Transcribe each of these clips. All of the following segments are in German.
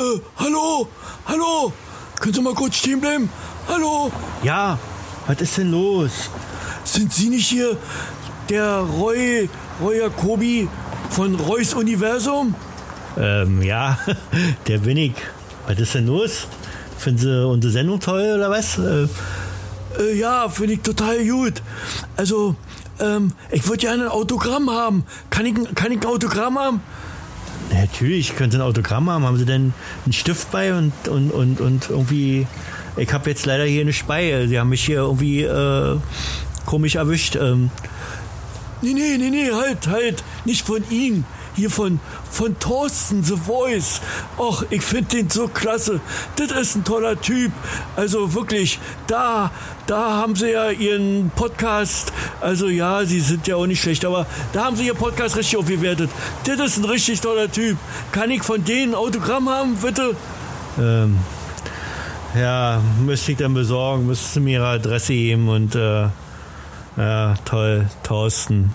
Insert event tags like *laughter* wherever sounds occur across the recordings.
Äh, hallo, hallo, können Sie mal kurz stehen bleiben? Hallo, Ja, was ist denn los? sind Sie nicht hier der Roy, Roy Jacobi von Roys Universum? Ähm, ja, *laughs* der bin ich. Was ist denn los? Finden Sie unsere Sendung toll oder was? Äh, Äh, ja, finde ich total gut. Also, ähm, ich würde gerne ein Autogramm haben. Kann ich, kann ich ein Autogramm haben? Natürlich, können Sie ein Autogramm haben. Haben Sie denn einen Stift bei und, und, und, und irgendwie. Ich habe jetzt leider hier eine Speie. Sie haben mich hier irgendwie äh, komisch erwischt. Ähm, Nee, nee, nee, nee, halt, halt. Nicht von Ihnen. Hier von, von Thorsten, The Voice. Och, ich finde den so klasse. Das ist ein toller Typ. Also wirklich, da, da haben Sie ja Ihren Podcast. Also ja, Sie sind ja auch nicht schlecht, aber da haben Sie Ihr Podcast richtig aufgewertet. Das ist ein richtig toller Typ. Kann ich von denen ein Autogramm haben, bitte? ähm, ja, müsste ich dann besorgen. Müsste Sie mir Ihre Adresse geben und. Äh, ja, toll, Thorsten.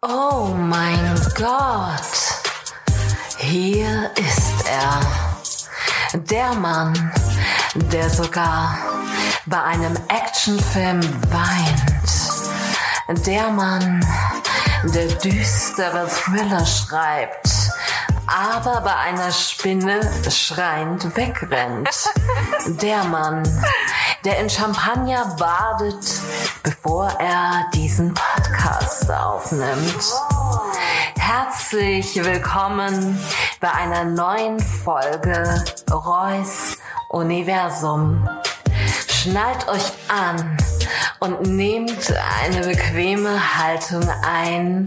Oh mein Gott. Hier ist er. Der Mann, der sogar bei einem Actionfilm weint. Der Mann, der düstere Thriller schreibt, aber bei einer Spinne schreiend wegrennt. Der Mann, der in Champagner badet, bevor er diesen Podcast aufnimmt. Herzlich willkommen bei einer neuen Folge Reus Universum. Schnallt euch an und nehmt eine bequeme Haltung ein,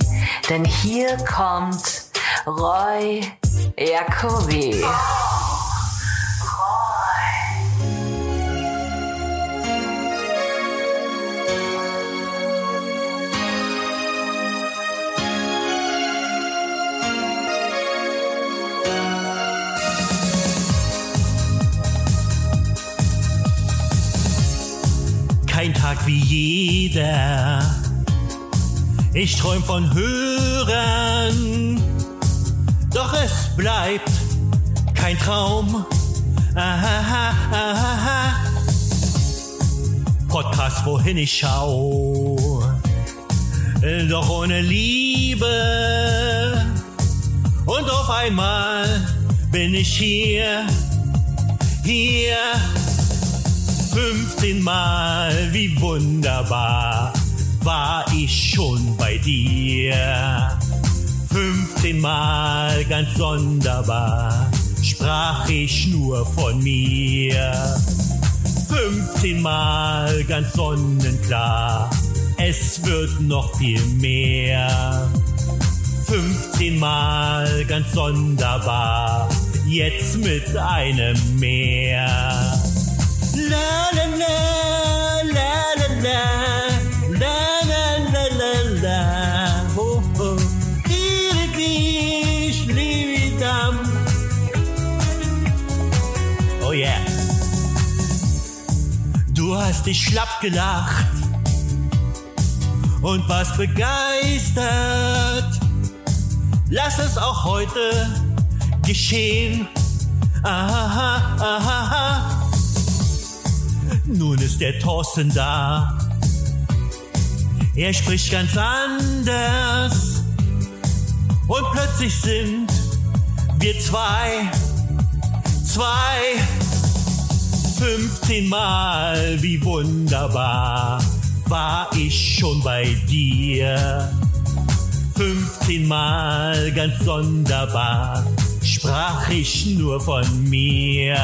denn hier kommt Roy Jacobi. Kein Wie jeder. Ich träum von Hörern. Doch es bleibt kein Traum. Aha, aha. Podcast, wohin ich schau. Doch ohne Liebe. Und auf einmal bin ich hier. Hier. 15 Mal, wie wunderbar war ich schon bei dir. 15 Mal ganz sonderbar sprach ich nur von mir. 15 Mal ganz sonnenklar, es wird noch viel mehr. 15 Mal ganz sonderbar, jetzt mit einem mehr. Hast dich schlapp gelacht und warst begeistert. Lass es auch heute geschehen. Aha, aha, aha. Nun ist der Thorsten da. Er spricht ganz anders. Und plötzlich sind wir zwei, zwei, 15 Mal, wie wunderbar war ich schon bei dir. 15 Mal ganz sonderbar sprach ich nur von mir.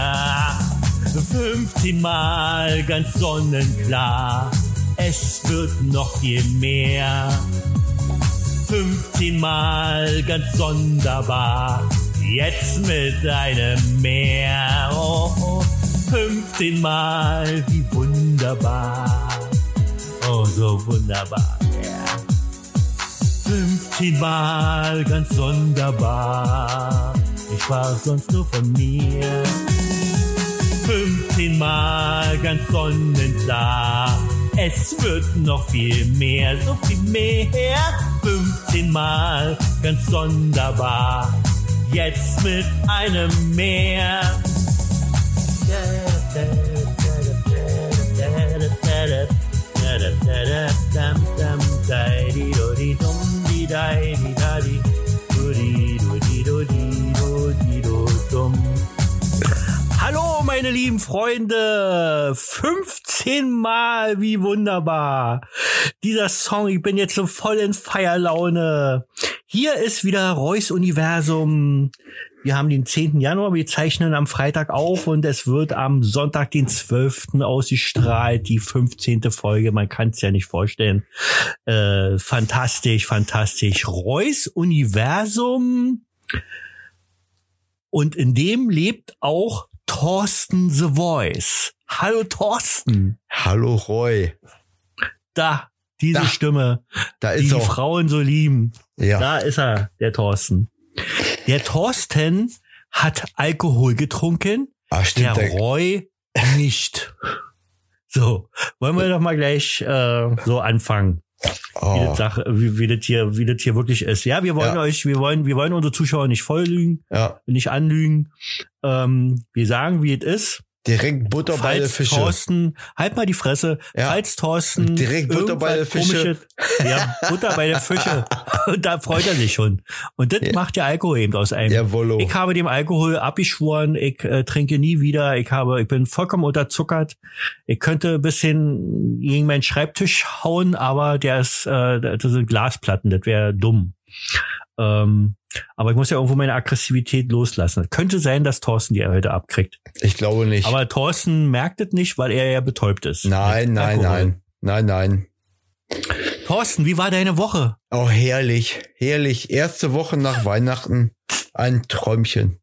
15 Mal ganz sonnenklar, es wird noch viel mehr. 15 Mal ganz sonderbar, jetzt mit einem Meer. Oh, oh, 15 Mal, wie wunderbar. Oh, so wunderbar, ja. 15 Mal ganz sonderbar, ich sprach sonst nur von mir. 15 Mal ganz sonnenklar. Es wird noch viel mehr, so viel mehr. 15 Mal, ganz sonderbar. Jetzt mit einem mehr. Hallo, meine lieben Freunde. 15 Mal, wie wunderbar. Dieser Song, ich bin jetzt so voll in Feierlaune. Hier ist wieder Reus Universum. Wir haben den 10. Januar, wir zeichnen am Freitag auf und es wird am Sonntag, den 12. ausgestrahlt, die 15. Folge. Man kann es ja nicht vorstellen. Äh, fantastisch, fantastisch. Reus Universum. Und in dem lebt auch Thorsten The Voice. Hallo Thorsten. Hallo Roy. Da, diese Da. Stimme, Da die ist die er. Frauen so lieben. Ja. Da ist er, der Thorsten. Der Thorsten hat Alkohol getrunken, der stimmt. Der, Roy nicht. So, wollen wir doch mal gleich äh, so anfangen, wie, oh, das Sache, wie, wie, das hier, wie das hier wirklich ist. Ja, wir wollen Ja. euch, wir wollen, wir wollen unsere Zuschauer nicht voll lügen, ja, nicht anlügen. Ähm, wir sagen, wie es ist. Direkt Butter bei der Falls Fische. Thorsten, halt mal die Fresse, Ja. falls Thorsten Direkt Butter bei irgendwas der Fische. Komisches, ja, Butter bei der Fische. Und *laughs* da freut er sich schon. Und das Ja. macht der Alkohol eben aus einem. Jawollo. Ich habe dem Alkohol abgeschworen, ich äh, trinke nie wieder, ich habe, ich bin vollkommen unterzuckert. Ich könnte ein bisschen gegen meinen Schreibtisch hauen, aber der ist, äh, das sind Glasplatten, das wäre dumm. Ähm, aber ich muss ja irgendwo meine Aggressivität loslassen. Könnte sein, dass Thorsten die heute abkriegt. Ich glaube nicht. Aber Thorsten merkt es nicht, weil er ja betäubt ist. nein, nein, nein. Nein, nein. Thorsten, wie war deine Woche? Oh, herrlich. Herrlich. Erste Woche nach Weihnachten. Ein Träumchen.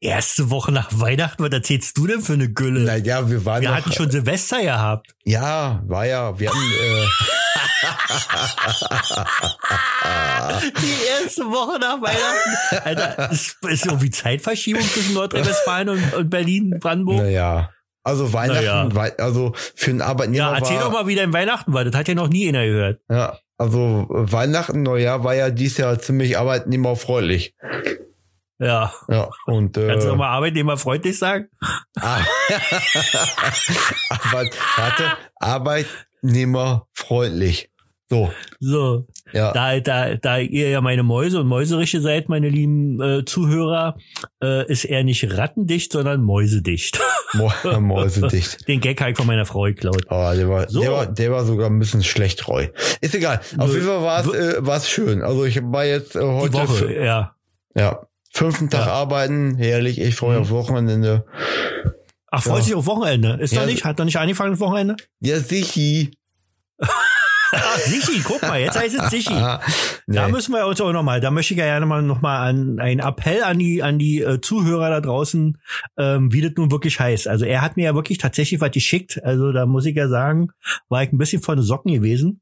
Erste Woche nach Weihnachten, was erzählst du denn für eine Gülle? Naja, wir waren Wir noch, hatten schon Silvester gehabt. Ja, war ja. Wir hatten, äh, *laughs* *laughs* Die erste Woche nach Weihnachten. Alter, ist, ist irgendwie Zeitverschiebung zwischen Nordrhein-Westfalen und, und Berlin, Brandenburg. naja. Also Weihnachten, Naja. also für einen Arbeitnehmer ja, erzähl war, doch mal, wie dein Weihnachten war. Das hat ja noch nie einer gehört. Ja, also Weihnachten, Neujahr war ja dieses Jahr ziemlich arbeitnehmerfreundlich. Ja. Ja, und äh, Kannst du doch mal arbeitnehmerfreundlich sagen? ah, *laughs* Arbeit, warte, arbeitnehmerfreundlich. So, So. ja. Da, da, da ihr ja meine Mäuse und Mäuseriche seid, meine lieben äh, Zuhörer, äh, ist er nicht rattendicht, sondern mäusedicht. *laughs* Mäusedicht. Den Gag habe ich von meiner Frau geklaut. Oh, der war, So. der war, der war sogar ein bisschen schlecht treu. Ist egal. Auf jeden Fall war es, äh, war's schön. Also ich war jetzt äh, Die heute, Woche, f- ja. ja, fünften Tag Ja. arbeiten, herrlich. Ich freue Mhm. auf Wochenende. Ach, freut Ja. sich auf Wochenende. Ist Ja, doch nicht? Hat doch nicht angefangen das Wochenende? Ja, sichi. Sichi, guck mal, jetzt heißt es Sichi. Ah, Da nee. müssen wir uns auch nochmal, da möchte ich ja gerne mal nochmal an einen Appell an die, an die äh, Zuhörer da draußen, ähm, wie das nun wirklich heißt. Also er hat mir ja wirklich tatsächlich was geschickt. Also da muss ich ja sagen, war ich ein bisschen von den Socken gewesen.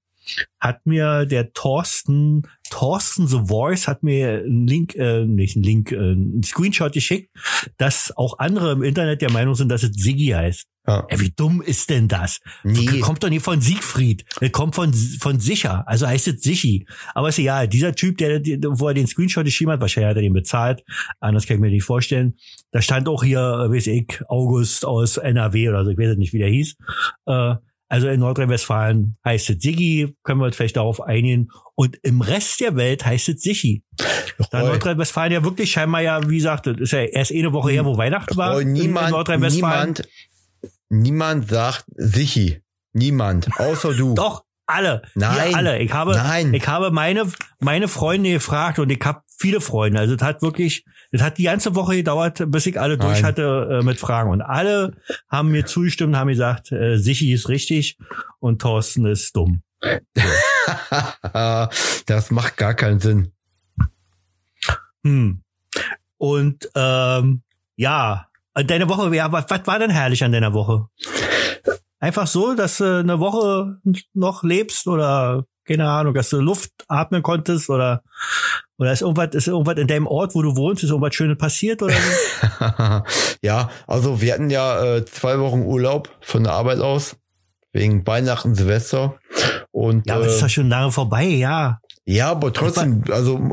Hat mir der Thorsten, Thorsten The Voice hat mir einen Link, äh, nicht einen Link, äh, einen Screenshot geschickt, dass auch andere im Internet der Meinung sind, dass es Siggi heißt. Ja. Ey, wie dumm ist denn das? Nee. Kommt doch nicht von Siegfried. Das kommt von, von Sicher. Also heißt es Sichi. Aber ist egal. Dieser Typ, der, der, wo er den Screenshot geschrieben hat, wahrscheinlich hat er den bezahlt. Anders kann ich mir nicht vorstellen. Da stand auch hier, äh, weiß ich, August aus NRW oder so. Ich weiß jetzt nicht, wie der hieß. Äh, also in Nordrhein-Westfalen heißt es Siggi. Können wir uns vielleicht darauf einigen. Und im Rest der Welt heißt es Sichi. Da Nordrhein-Westfalen ja wirklich scheinbar ja, wie gesagt, das ist ja erst eine Woche her, wo Weihnachten war. Roy, in- in niemand, Nordrhein-Westfalen. niemand, niemand sagt sichi. Niemand. Außer du. *laughs* Doch, alle. Nein. Alle. Ich habe, Nein. ich habe meine, meine Freunde gefragt und ich habe viele Freunde. Also es hat wirklich, es hat die ganze Woche gedauert, bis ich alle durch Nein. hatte äh, mit Fragen. Und alle haben mir zugestimmt, haben gesagt, äh, Sichi ist richtig und Thorsten ist dumm. *laughs* das macht gar keinen Sinn. Hm. Und ähm, ja, deine Woche, ja, was, was war denn herrlich an deiner Woche? Einfach so, dass du eine Woche noch lebst oder keine Ahnung, dass du Luft atmen konntest oder oder ist irgendwas, ist irgendwas in deinem Ort, wo du wohnst, ist irgendwas Schönes passiert oder so? *laughs* ja, also wir hatten ja äh, zwei Wochen Urlaub von der Arbeit aus. Wegen Weihnachten, Silvester. Und Ja, aber das ist äh, doch schon lange vorbei, ja. Ja, aber trotzdem, also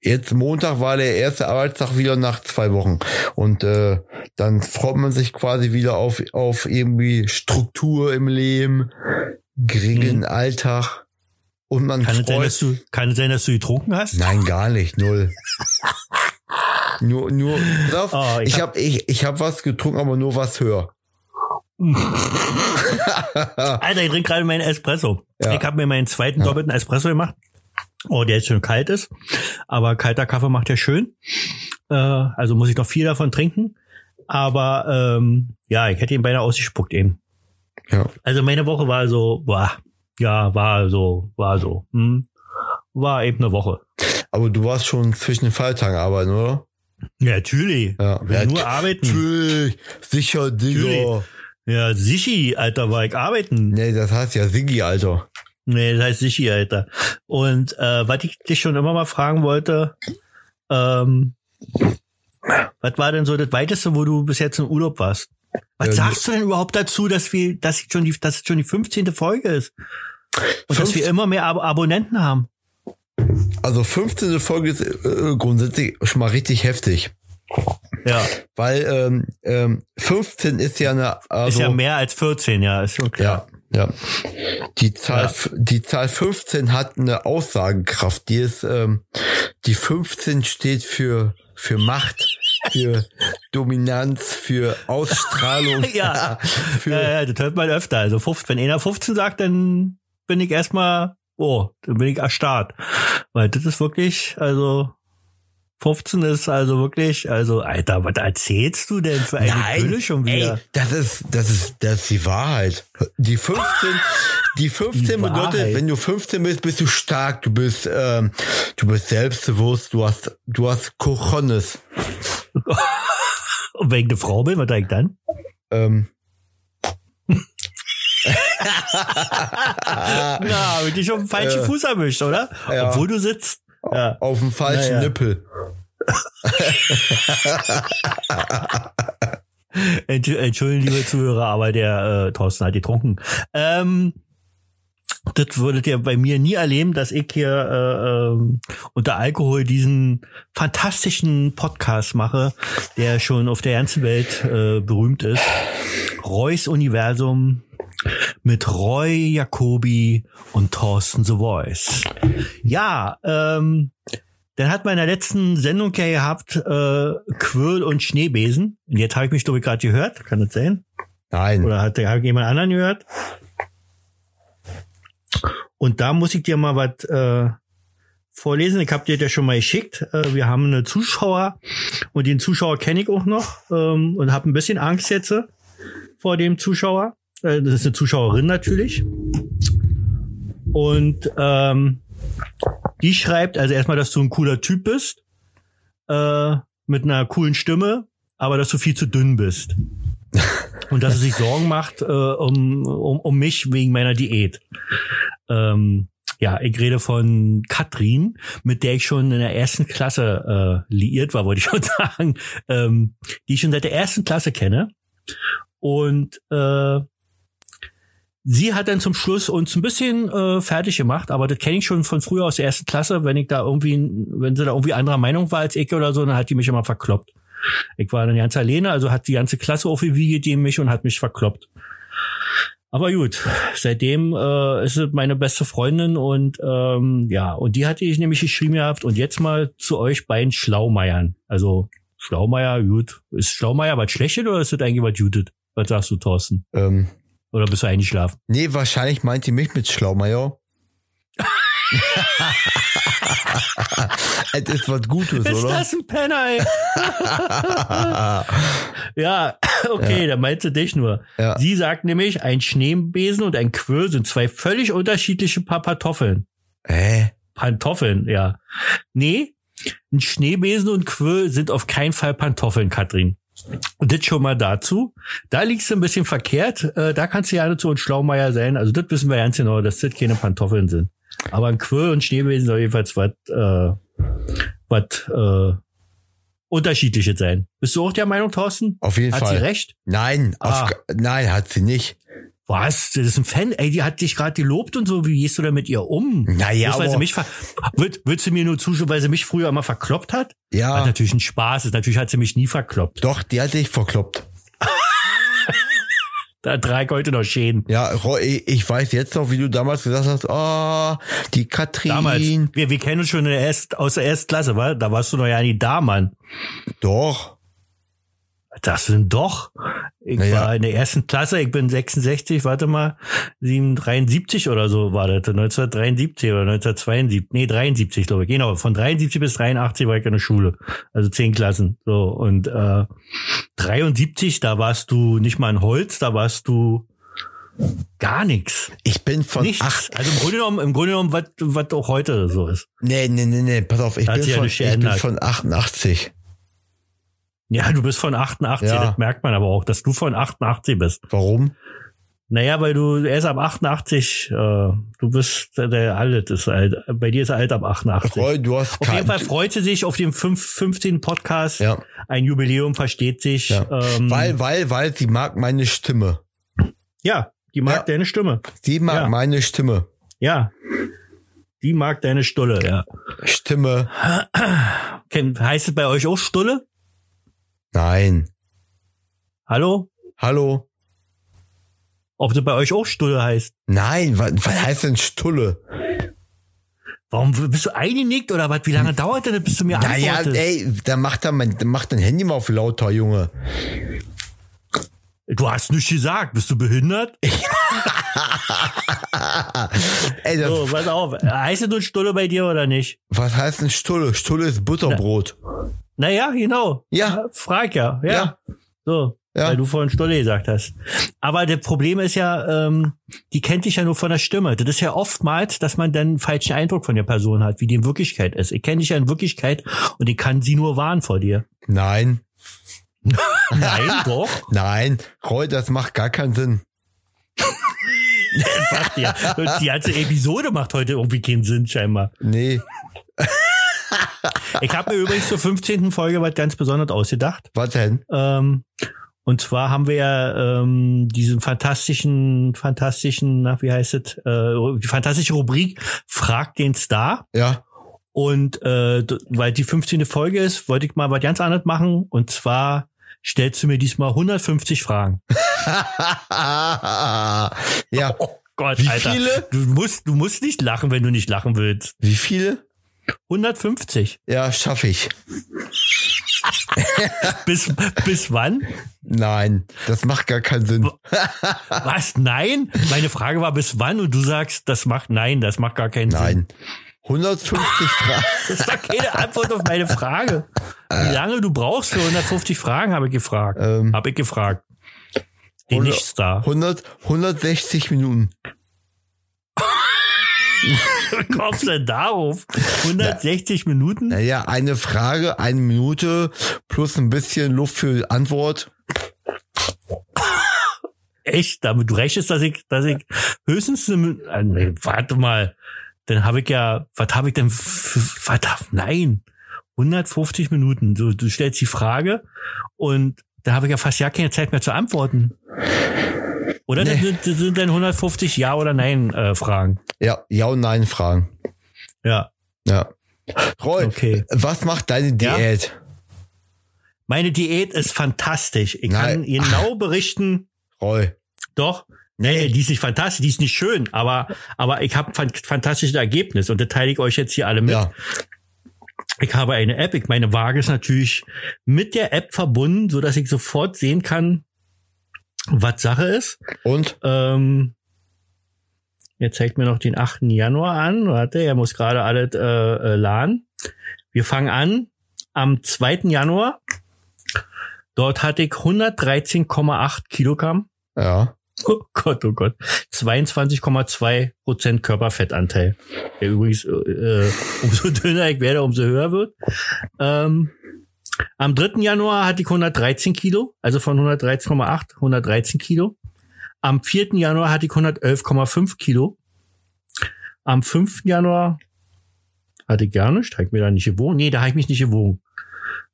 jetzt Montag war der erste Arbeitstag wieder nach zwei Wochen. Und äh, dann freut man sich quasi wieder auf, auf irgendwie Struktur im Leben, geregelten Mhm. Alltag. Und man Kann es, sein, freut dass du, kann es sein, dass du getrunken hast? Nein, gar nicht, null. *laughs* nur, nur, pass auf, Oh, ich ich habe ich, ich hab was getrunken, aber nur was höher. *laughs* *laughs* Alter, ich trinke gerade meinen Espresso. Ja. Ich habe mir meinen zweiten doppelten Espresso gemacht. Oh, der jetzt schon kalt ist. Aber kalter Kaffee macht ja schön. Äh, also muss ich noch viel davon trinken. Aber ähm, ja, ich hätte ihn beinahe ausgespuckt eben. Ja. Also meine Woche war so, boah, ja, war so, war so. Hm. War eben eine Woche. Aber du warst schon zwischen den Feiertagen arbeiten, oder? Ja, natürlich. Ja. Ja, nur arbeiten. Natürlich, sicher, Digga. Ja, Sichi, Alter, war ich arbeiten. Nee, das heißt ja Siggi, Alter. Nee, das heißt Sichi, Alter. Und äh, was ich dich schon immer mal fragen wollte, ähm, was war denn so das weiteste, wo du bis jetzt im Urlaub warst? Was Ähm, sagst du denn überhaupt dazu, dass wir, dass schon die, dass es schon die 15. Folge ist? Und dass Fünf- wir immer mehr Ab Abonnenten haben? Also 15. Folge ist äh, grundsätzlich schon mal richtig heftig. Ja, Weil ähm, ähm, 15 ist ja eine also, ist ja mehr als 14, ja, ist schon klar. Ja, ja. Die Zahl, Ja. die Zahl 15 hat eine Aussagekraft. Die ist, ähm, die 15 steht für, für Macht, für Dominanz, für Ausstrahlung. *laughs* Ja. für, Ja, ja, das hört man öfter. Also 15, wenn einer 15 sagt, dann bin ich erstmal, oh, dann bin ich erstarrt. Weil das ist wirklich, also 15 ist also wirklich, also Alter, was erzählst du denn für eine Gülle schon wieder? ey, das ist, das ist, das ist die Wahrheit. Die 15, die 15 Die bedeutet, Wahrheit. wenn du 15 bist, bist du stark, du bist, ähm, du bist selbstbewusst, du hast, du hast Cojones. *laughs* Und wenn ich eine Frau bin, was sag ich dann? Ähm, *laughs* Na, hab ich dich auf den falschen Ja. Fuß erwischt, oder? Ja. Obwohl du sitzt. Ja. auf dem falschen Naja. Nippel. *laughs* Entsch- Entschuldigen, liebe Zuhörer, aber der äh, Thorsten hat getrunken. Ähm, das würdet ihr bei mir nie erleben, dass ich hier äh, ähm, unter Alkohol diesen fantastischen Podcast mache, der schon auf der ganzen Welt äh, berühmt ist. Reus Universum mit Roy Jacobi und Thorsten The Voice. Ja, ähm, dann hat man in der letzten Sendung ja gehabt äh, Quirl und Schneebesen. Und jetzt habe ich mich, glaube ich, gerade gehört. Kann das sein? Nein. Oder hat hat jemand anderen gehört? Und da muss ich dir mal was äh, vorlesen. Ich habe dir das schon mal geschickt. Äh, wir haben eine Zuschauer und den Zuschauer kenne ich auch noch ähm, und habe ein bisschen Angst jetzt äh, vor dem Zuschauer. Äh, das ist eine Zuschauerin natürlich. Und ähm, die schreibt also erstmal, dass du ein cooler Typ bist, äh, mit einer coolen Stimme, aber dass du viel zu dünn bist. *laughs* Und dass sie sich Sorgen macht äh, um, um, um mich wegen meiner Diät. Ähm, ja, ich rede von Katrin, mit der ich schon in der ersten Klasse äh, liiert war, wollte ich schon *laughs* sagen, ähm, die ich schon seit der ersten Klasse kenne. Und äh, sie hat dann zum Schluss uns ein bisschen äh, fertig gemacht, aber das kenne ich schon von früher aus der ersten Klasse, wenn ich da irgendwie, wenn sie da irgendwie anderer Meinung war als ich oder so, dann hat die mich immer verkloppt. Ich war dann ganz alleine, also hat die ganze Klasse auf die mich und hat mich verkloppt. Aber gut, seitdem äh, ist sie meine beste Freundin und ähm, ja, und die hatte ich nämlich geschrieben gehabt und jetzt mal zu euch beiden Schlaumeiern. Also Schlaumeier, gut. Ist Schlaumeier was Schlechtes oder ist das eigentlich was Jutet? Was sagst du, Thorsten? Ähm, Oder bist du eingeschlafen? nee, wahrscheinlich meint die mich mit Schlaumeier. *laughs* *laughs* es ist was Gutes, Ist oder? das ein Penner, ey? *laughs* ja, okay, dann meint sie dich nur. Ja. Sie sagt nämlich, ein Schneebesen und ein Quirl sind zwei völlig unterschiedliche Pa- Pantoffeln. Hä? Pantoffeln, ja. Nee, ein Schneebesen und Quirl sind auf keinen Fall Pantoffeln, Katrin. Und das schon mal dazu. Da liegst du ein bisschen verkehrt. Äh, da kannst du ja zu uns Schlaumeier sein. Also das wissen wir ganz genau, dass das keine Pantoffeln sind. Aber ein Quirl und Schneebesen soll jedenfalls was, äh, was, äh, unterschiedliches sein. Bist du auch der Meinung, Thorsten? Auf jeden Hat Fall. sie recht? Nein, Ah. nein, hat sie nicht. Was? Das ist ein Fan? Ey, die hat dich gerade gelobt und so. Wie gehst du da mit ihr um? Naja, Bloß, weil sie mich Würd, würdest du mir nur zuschauen, weil sie mich früher immer verkloppt hat? Ja. Was natürlich ein Spaß ist. Natürlich hat sie mich nie verkloppt. Doch, die hat dich verkloppt. Da trage ich heute noch Schäden. Ja, ich weiß jetzt noch, wie du damals gesagt hast, oh, die Katrin. Damals. Wir, wir kennen uns schon in der Erst, aus der Erstklasse, wa? Da warst du noch ja nie da, Mann. Doch. Das sind doch. Ich Naja. war in der ersten Klasse, ich bin 66, warte mal, 73 oder so war das, 1973 oder 1972, nee, 73, glaube ich, genau, von 73 bis 83 war ich in der Schule, also zehn Klassen, so, und äh, 73, da warst du nicht mal in Holz, da warst du gar nichts, Ich bin von nichts, acht. also im Grunde genommen, im Grunde genommen, was, was auch heute so ist. Nee, nee, nee, nee, pass auf, ich bin von, ich bin von 88. Ja, du bist von 88, Ja. das merkt man aber auch, dass du von 88 bist. Warum? Naja, weil du erst ab 88, äh, du bist der, der alt ist alt. Bei dir ist alt ab 88. Roy, du hast Auf jeden Fall freut sie sich auf dem fünf- 15. Podcast. Ja. Ein Jubiläum versteht sich. Ja. Ähm, Weil, weil, weil sie mag meine Stimme. ja, die mag Ja. deine Stimme. Sie mag Ja. meine Stimme. Ja. Die mag deine Stulle, ja. Stimme. Kennt- Heißt es bei euch auch Stulle? Nein. Hallo? Hallo? Ob das bei euch auch Stulle heißt? Nein, was, was heißt denn Stulle? Warum bist du eingenickt oder was? Wie lange dauert denn das, bis du mir Naja, antwortest? ey, da macht er mein, da macht dein Handy mal auf lauter, Junge. Du hast nichts gesagt. Bist du behindert? *laughs* Ey, das, So, pass auf. Heißt es nun Stulle bei dir oder nicht? was heißt denn Stulle? Stulle ist Butterbrot. Naja, genau. Ja. Frag ja. Ja. Ja. So. Ja. Weil du vorhin Stulle gesagt hast. Aber das Problem ist ja, ähm, die kennt dich ja nur von der Stimme. Das ist ja oftmals, dass man dann einen falschen Eindruck von der Person hat, wie die in Wirklichkeit ist. Ich kenne dich ja in Wirklichkeit und ich kann sie nur warnen vor dir. Nein, *laughs* Nein, doch. nein, Roy, das macht gar keinen Sinn. *laughs* Ja. Die ganze Episode macht heute irgendwie keinen Sinn, scheinbar. Nee, *laughs* Ich habe mir übrigens zur 15. Folge was ganz Besonderes ausgedacht. was denn? Ähm, und zwar haben wir ja ähm, diesen fantastischen, fantastischen, na, wie heißt es, äh, die fantastische Rubrik Frag den Star. Ja, Und äh, weil die 15. Folge ist, wollte ich mal was ganz anderes machen. Und zwar stellst du mir diesmal 150 Fragen. *laughs* ja. Oh Gott, Wie Alter. viele? Du musst, du musst nicht lachen, wenn du nicht lachen willst. Wie viele? 150. Ja, schaffe ich. *laughs* Bis, bis wann? Nein, das macht gar keinen Sinn. Was? Nein? Meine Frage war bis wann und du sagst, das macht nein, das macht gar keinen Sinn. Nein. 150 *laughs* Fragen. Das ist doch keine Antwort auf meine Frage. Wie lange du brauchst für 150 Fragen, habe ich gefragt. Ähm, Habe ich gefragt. Den 100 Nichtstar. 100, 160 Minuten. Kommst du denn darauf? 160 Minuten? Naja, eine Frage, eine Minute plus ein bisschen Luft für Antwort. Echt? Damit du rechnest, dass ich, dass ich höchstens eine, Min- äh, warte mal. Dann habe ich ja, was habe ich denn, was, nein. 150 Minuten. Du, du stellst die Frage und da habe ich ja fast ja keine Zeit mehr zu antworten. Oder Nee. das sind, das sind dann 150 Ja oder Nein äh, Fragen. Ja, Ja und Nein Fragen. Ja. Ja. Roy, Okay. was macht deine Ja? Diät? Meine Diät ist fantastisch. Ich Nein. kann genau berichten, Roy. doch. Nee, die ist nicht fantastisch, die ist nicht schön, aber, aber ich habe ein fantastisches Ergebnis und das teile ich euch jetzt hier alle mit. Ja. Ich habe eine App, ich meine Waage ist natürlich mit der App verbunden, so dass ich sofort sehen kann, was Sache ist. Und? Ähm, er zeigt mir noch den 8. Januar an. Warte, er muss gerade alles äh, äh, laden. Wir fangen an am 2. Januar. Dort hatte ich 113,8 Kilogramm. Ja. *laughs* Oh Gott, oh Gott. 22,2 Prozent Körperfettanteil. Der übrigens, äh, umso *laughs* dünner ich werde, umso höher wird. Ähm, am 3. Januar hatte ich 113 Kilo, also von 113,8, 113 Kilo. Am 4. Januar hatte ich 111,5 Kilo. Am 5. Januar hatte ich gar nicht, habe ich mir da nicht gewogen. Nee, da habe ich mich nicht gewogen.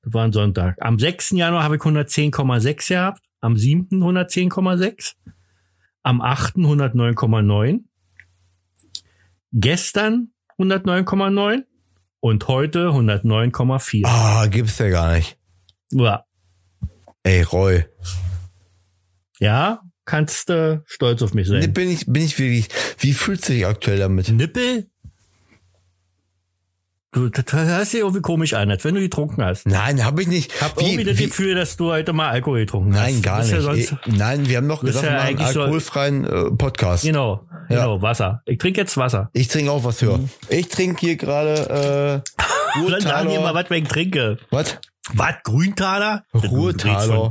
Das war ein Sonntag. Am 6. Januar habe ich 110,6 gehabt. Am 7. 110,6. am 8. 109,9, gestern 109,9 und heute 109,4. Ah, gibt's ja gar nicht. Ja. Ey, Roy. ja, kannst du äh, stolz auf mich sein. bin ich, bin ich wirklich, wie fühlst du dich aktuell damit? Nippel? Du, das hört sich irgendwie komisch an, als wenn du getrunken hast. Nein, habe ich nicht. Ich hab Wie- irgendwie das wie- Gefühl, dass du heute mal Alkohol getrunken hast. Nein, gar nicht. Ja sonst, Nein, wir haben bist gesagt, ja wir machen einen eigentlich so- alkoholfreien äh, Podcast. genau, Ja. genau, Wasser. Ich trinke jetzt Wasser. Ich trinke auch was höher. Ich trinke hier gerade äh, *laughs* Dann sagen wir mal, Ruhrtaler. was ich trinke. Was? Was? Grüntaler? Ruhrtaler.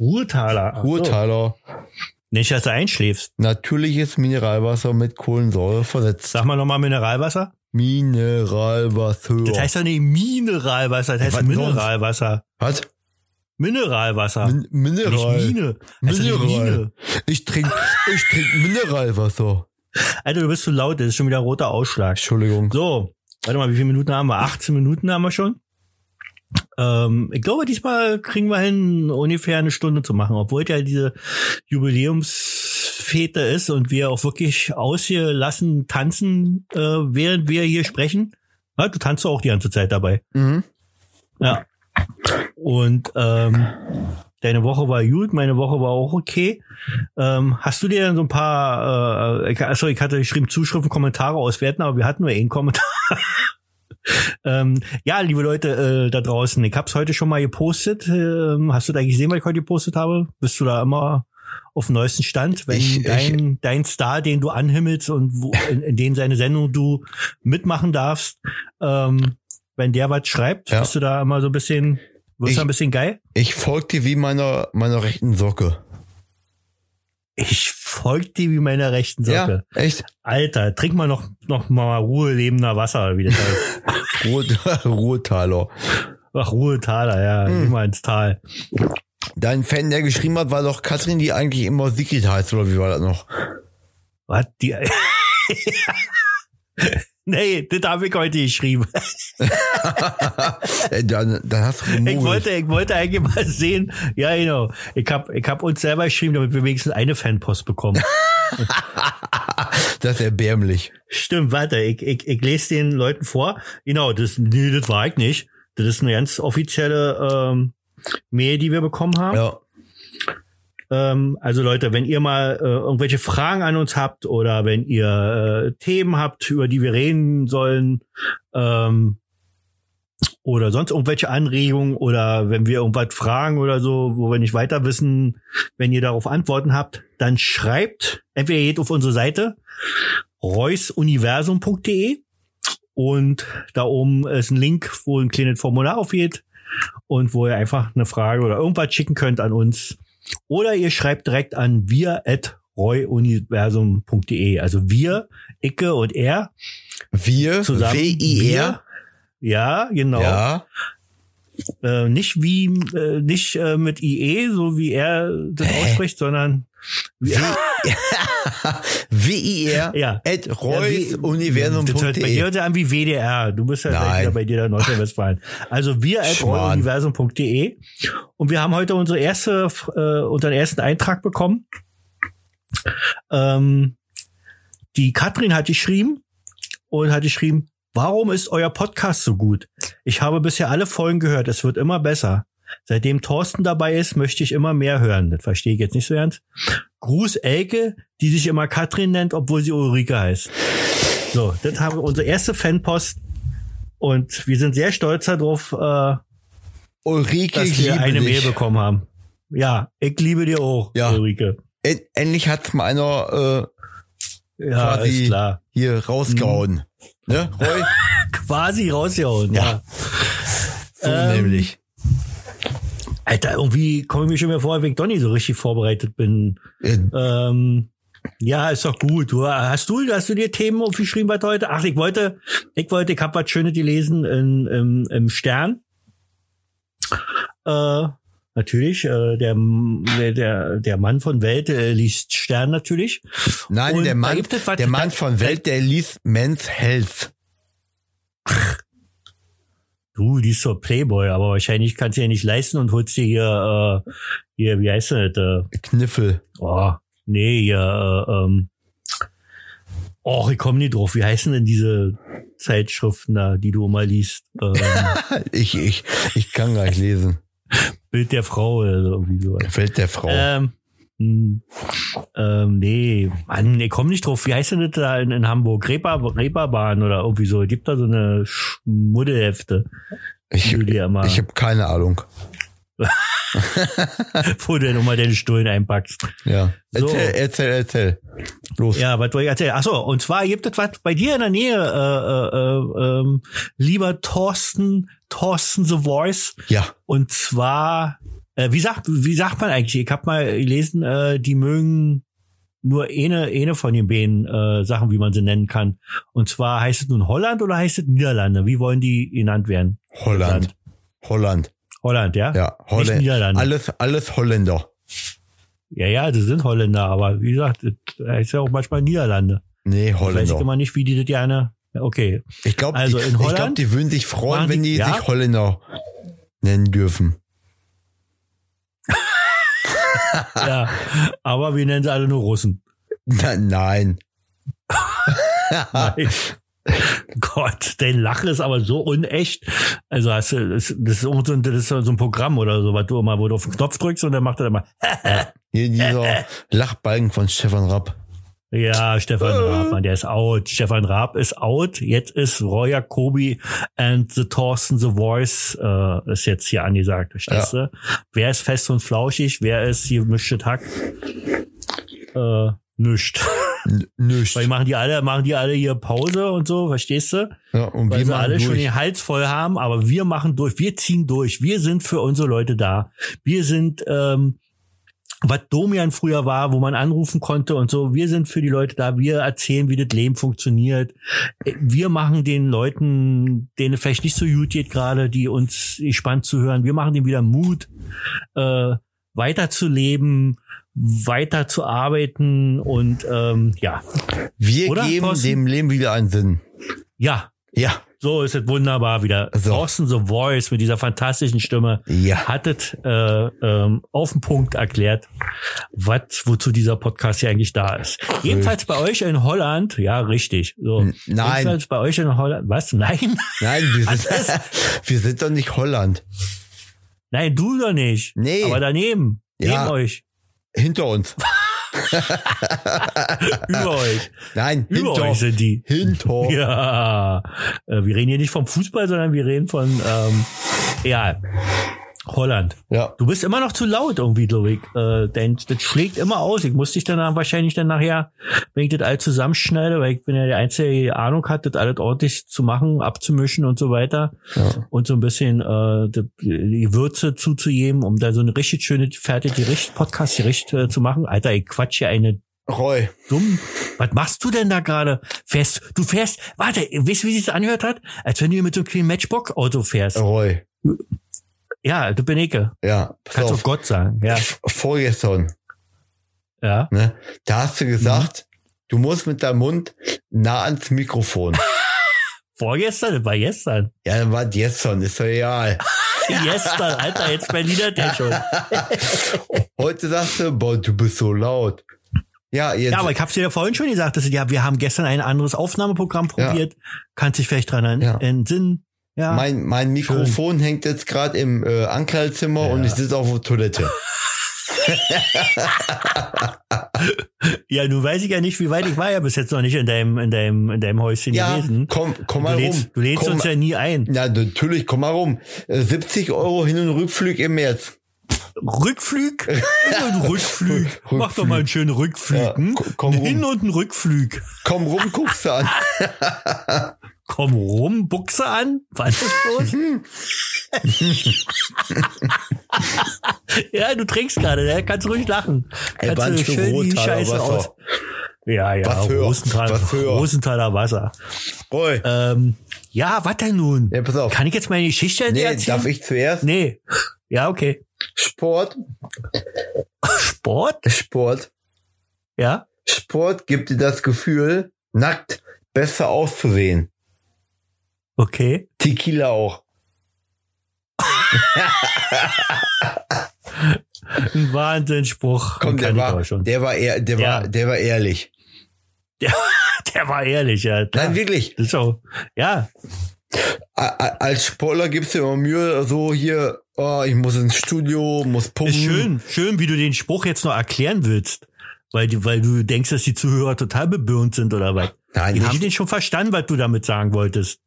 Ruhrtaler. Ach so. Ruhrtaler. Nicht, dass du einschläfst. Natürliches Mineralwasser mit Kohlensäure versetzt. Sag mal nochmal Mineralwasser. Mineralwasser. Das heißt doch nicht Mineralwasser, das heißt Was? Mineralwasser. Was? Mineralwasser. Min Mineral. Nicht Mine. Mineral. Mine. Ich trinke ich trink Mineralwasser. Alter, du bist zu laut, das ist schon wieder roter Ausschlag. Entschuldigung. So, warte mal, wie viele Minuten haben wir? 18 Minuten haben wir schon. Ähm, ich glaube, diesmal kriegen wir hin, ungefähr eine Stunde zu machen, obwohl ja diese Jubiläumsfete ist und wir auch wirklich ausgelassen tanzen, äh, während wir hier sprechen. Ja, du tanzt auch die ganze Zeit dabei. Mhm. Ja. Und ähm, deine Woche war gut, meine Woche war auch okay. Ähm, hast du dir dann so ein paar, äh, ich, achso, ich hatte geschrieben Zuschriften, Kommentare auswerten, aber wir hatten nur einen Kommentar. *laughs* ähm, ja, liebe Leute äh, da draußen, ich hab's heute schon mal gepostet. Ähm, hast du da gesehen, was ich heute gepostet habe? Bist du da immer auf dem neuesten Stand, wenn Ich- ich- dein, dein Star, den du anhimmelst und wo, in, in den seine Sendung du mitmachen darfst, ähm, wenn der was schreibt, Ja. bist du da immer so ein bisschen, wirst Ich- du ein bisschen geil? Ich folge dir wie meiner, meiner rechten Socke. Ich folg dir wie meiner rechten Socke. Ja, echt. Alter, trink mal noch, noch mal Ruhe lebender Wasser, wie das heißt. *laughs* Ruhr, Ruhrtaler. Ach, Ruhetaler, ja, Hm. mal ins Tal. Dein Fan, der geschrieben hat, war doch Katrin, die eigentlich immer Sigrid heißt, oder wie war das noch? Was, die, *laughs* nee, das habe ich heute geschrieben. *laughs* Äh, dann, dann hast du Ich wollte, ich wollte eigentlich mal sehen, ja, genau. Ich hab, ich hab uns selber geschrieben, damit wir wenigstens eine Fanpost bekommen. Das ist erbärmlich. Stimmt, warte, ich, ich, ich lese den Leuten vor. Genau, das, nee, das war ich nicht. Das ist eine ganz offizielle ähm, Mail, die wir bekommen haben. Ja. Ähm, also Leute, wenn ihr mal äh, irgendwelche Fragen an uns habt oder wenn ihr äh, Themen habt, über die wir reden sollen, ähm, oder sonst irgendwelche Anregungen oder wenn wir irgendwas fragen oder so, wo wir nicht weiter wissen, wenn ihr darauf Antworten habt, dann schreibt, entweder ihr geht auf unsere Seite reusuniversum.de und da oben ist ein Link, wo ein kleines Formular aufgeht und wo ihr einfach eine Frage oder irgendwas schicken könnt an uns. Oder ihr schreibt direkt an wir at reuniversum.de. Also wir, Icke und er Wir, zusammen. W-I-R. Ja, genau. Ja. Äh, nicht wie, äh, nicht äh, mit IE, so wie er das *laughs* ausspricht, sondern W-I-R. *laughs* ja. At Das hört bei reusuniversum.de. dir hört sich an wie WDR. Du bist ja Nein. wieder bei dir da in Nordrhein-Westfalen. Also wir at Schmarrn. universum.de und wir haben heute unsere erste, äh, unseren ersten Eintrag bekommen. Ähm, die Katrin hat geschrieben und hat geschrieben, warum ist euer Podcast so gut? Ich habe bisher alle Folgen gehört. Es wird immer besser. Seitdem Thorsten dabei ist, möchte ich immer mehr hören. Das verstehe ich jetzt nicht so ernst. Gruß Elke, die sich immer Katrin nennt, obwohl sie Ulrike heißt. So, das haben wir unsere erste Fanpost und wir sind sehr stolz darauf, äh, Ulrike, dass wir eine Mail dich. bekommen haben. Ja, ich liebe dir auch, Ja. Ulrike. En endlich hat's mal einer äh, Ja, Quasi- klar. hier rausgehauen. Ne, Roy? *laughs* Quasi rausgehauen, ja. Ja. So Ähm, nämlich. Alter, irgendwie komme ich mir schon wieder vor, wenn ich doch nicht so richtig vorbereitet bin. Äh, Ähm, ja, ist doch gut. Du, hast du, hast du dir Themen aufgeschrieben was heute? Ach, ich wollte, ich wollte, ich habe was Schönes gelesen in, im, im Stern. Äh, natürlich, äh, der, der, der Mann von Welt äh, liest Stern natürlich. Nein, Und der Mann, was- der Mann von Welt, der liest Men's Health. Du liest so Playboy, aber wahrscheinlich kannst du ja nicht leisten und holst dir hier, äh, hier, wie heißt das? Äh, Kniffel. oh, Nee, ja, äh, ähm. Och, ich komme nicht drauf. Wie heißen denn diese Zeitschriften da, die du immer liest? *laughs* Ähm, Ich, ich, ich kann gar nicht lesen. Bild der Frau oder irgendwie so. Fällt der Frau. Ähm, hm, ähm, nee, Mann, ich komme nicht drauf. Wie heißt denn das da in, in Hamburg? Reeper, Reeperbahn oder irgendwie so. Gibt da so eine Schmuddelhefte, ich ich habe keine Ahnung. *laughs* wo du nochmal deine Stullen einpackst. Ja. So. Erzähl, erzähl, erzähl. Los. Ja, was wollte ich erzählen? Achso, und zwar gibt es was bei dir in der Nähe, äh, äh, ähm, lieber Thorsten, Thorsten The Voice. Ja. Und zwar, äh, wie sagt, wie sagt man eigentlich? Ich habe mal gelesen, äh, die mögen nur eine, eine von den beiden äh, Sachen, wie man sie nennen kann. Und zwar heißt es nun Holland oder heißt es Niederlande? Wie wollen die genannt werden? Holland. Holland. Holland, ja? Ja, Nicht Holland. Niederlande. Alles, alles Holländer. Ja, ja, das sind Holländer, aber wie gesagt, das heißt ja auch manchmal Niederlande. Nee, Ich weiß ich Holländer. immer nicht, wie die das gerne. Okay. Ich glaube, Also die, in ich glaub, Holland die würden sich freuen, wenn die- die ja? sich Holländer nennen dürfen. *laughs* ja. Aber wir nennen sie alle nur Russen. Na, nein. Nein. *laughs* Gott, dein Lachen ist aber so unecht. Also hast du, das, ist so ein, das ist so ein Programm oder so, was du immer, wo du auf den Knopf drückst und dann macht er immer, Hier dieser *laughs* Lachbalken von Stefan Rapp. Ja, Stefan Raab, Mann, der ist out. Stefan Raab ist out. Jetzt ist Roy Jacobi and the Thorsten the Voice, äh, ist jetzt hier angesagt, verstehst du? Wer ist fest und flauschig? Wer ist hier mischtes Hack? Äh, nischt. N- Nicht. Weil machen die alle, machen die alle hier Pause und so, verstehst du? Ja, und Weil wir sie alle schon durch. den Hals voll haben, aber wir machen durch, wir ziehen durch, wir sind für unsere Leute da. Wir sind, ähm, was Domian früher war, wo man anrufen konnte und so, wir sind für die Leute da, wir erzählen, wie das Leben funktioniert. Wir machen den Leuten, denen vielleicht nicht so gut geht gerade, die uns spannend zu hören, wir machen denen wieder Mut, äh, weiterzuleben, weiter zu arbeiten und ähm, ja, Wir Oder, geben Thorsten? dem Leben wieder einen Sinn. ja, Ja, So ist es wunderbar wieder. So. Thorsten The Voice mit dieser fantastischen Stimme ja. hat es äh, ähm, auf den Punkt erklärt, was wozu dieser Podcast hier eigentlich da ist. Jedenfalls bei euch in Holland, ja richtig. So. Nein. Jedenfalls bei euch in Holland, was? *laughs* Nein, Nein, wir sind, *laughs* wir sind doch nicht Holland. nein, du doch nicht. Nee. Aber daneben, Ja. neben euch, Hinter uns. *laughs* *laughs* über euch, Nein, über hinter. euch sind die. Hinter. *laughs* Ja, äh, wir reden hier nicht vom Fußball, sondern wir reden von ähm, ja Holland. Ja. Du bist immer noch zu laut irgendwie, glaube ich. Äh, denn das schlägt immer aus. Ich muss dich dann wahrscheinlich dann nachher, wenn ich das alles zusammenschneide, weil ich bin ja der Einzige, der die Ahnung hat, das alles ordentlich zu machen, abzumischen und so weiter. Ja. Und so ein bisschen äh, die, Würze zuzugeben, um da so eine richtig schöne, fertige Gericht, Podcast-Gericht äh, zu machen. Alter, ich quatsch hier eine Roy. dumm. Was machst du denn da gerade? Fährst, du fährst, warte, weißt du, wie sich's anhört hat? Als wenn du hier mit so einem kleinen Matchbox-Auto fährst. Roy. Ja, du bin ich. Ja. Kannst auf. Gott sagen. Ja, Vorgestern, ja. ne? Da hast du gesagt, du musst mit deinem Mund nah ans Mikrofon. *laughs* Vorgestern, das war gestern. ja, dann war gestern, ist doch egal. *laughs* gestern, Alter, jetzt Berliner der schon. *laughs* Heute sagst du, boah, du bist so laut. Ja, jetzt. Ja, aber ich hab's dir ja vorhin schon gesagt, dass ja, wir haben gestern ein anderes Aufnahmeprogramm probiert. Kannst dich vielleicht dran Ja. entsinnen. Ja. Mein, mein Mikrofon hängt jetzt gerade im äh, Ankleidezimmer und ich sitze auf der Toilette. *laughs* *laughs* ja, du weiß ich ja nicht, wie weit ich war ja bis jetzt noch nicht in deinem, in deinem, in deinem Häuschen Ja, gewesen. komm, komm Du mal rum. lädst, du lädst komm, uns ja nie ein. Ja, natürlich, komm mal rum. Äh, 70 Euro Hin- und Rückflug im März. Rückflug? *laughs* Ein Rückflug. Mach doch mal einen schönen Rückflug. Ja, hm? ko- komm rum. Hin- und ein Rückflug. Komm rum, guckst du an. Komm rum, Buchse an. Was ist los? *laughs* *laughs* ja, du trinkst gerade, ne? kannst ruhig lachen. Ey, Kannst war du schön die Rothaler Scheiße Wasser. aus. Ja, ja, Was für? Rosenthaler, Was für? Rosenthaler Wasser. Roy. Ähm, ja, was denn nun? Ja, pass auf. Kann ich jetzt meine Geschichte nee, erzählen? darf ich zuerst? Nee. Ja, okay. Sport, Sport? Sport, Ja? Sport gibt dir das Gefühl, nackt besser auszusehen. Okay. Tequila auch. Ein Wahnsinnsspruch. Komm, der war, der war, ehr, der Ja. war, der war ehrlich. Der, *laughs* der war ehrlich, ja. klar. Nein, wirklich. Auch, ja, Als Spoiler gibst du immer Mühe, so hier, oh, ich muss ins Studio, muss pumpen. ist schön, schön, wie du den Spruch jetzt noch erklären willst. Weil, weil du denkst, dass die Zuhörer total bebirnt sind oder was. Nein, Die ich, haben den schon verstanden, was du damit sagen wolltest.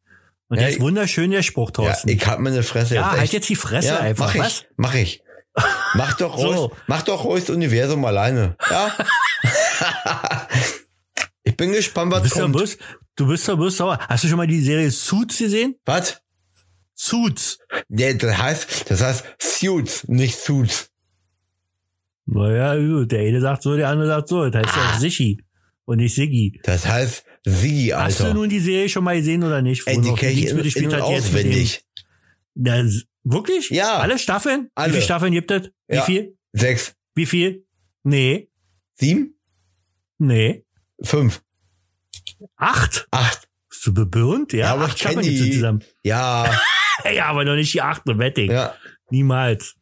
Und Ja, der ist wunderschön, der Spruch, ja, Thorsten. ich hab meine Fresse. Ja, halt jetzt die Fresse ja, einfach. Mach ich, Was? mach ich. *laughs* Mach doch So. Reus, mach doch Reus Universum alleine. Ja. *laughs* ich bin gespannt, Du was bist, doch kommt. bloß, du bist doch bloß sauer. Hast du schon mal die Serie Suits gesehen? Was? Suits. Nee, das heißt, das heißt Suits, nicht Suits. Naja, gut. Der eine sagt so, der andere sagt so. Das heißt Ah. ja Sichi und nicht Siggi. Das heißt Sie, Hast du Alter. nun die Serie schon mal gesehen oder nicht? Ey, die noch kenn ich in, in und auswendig. Na, s- wirklich? Ja. Alle Staffeln? Alle. Wie viele Staffeln gibt es? Wie Ja. viel? Sechs, Wie viel? Nee. sieben, Nee. fünf, Acht? acht. Bist du bebirnt? Ja, Ja, aber acht ich gibt's die. zusammen. Ja, *laughs* Ja, aber noch nicht die achte, wette ich. ja. Niemals.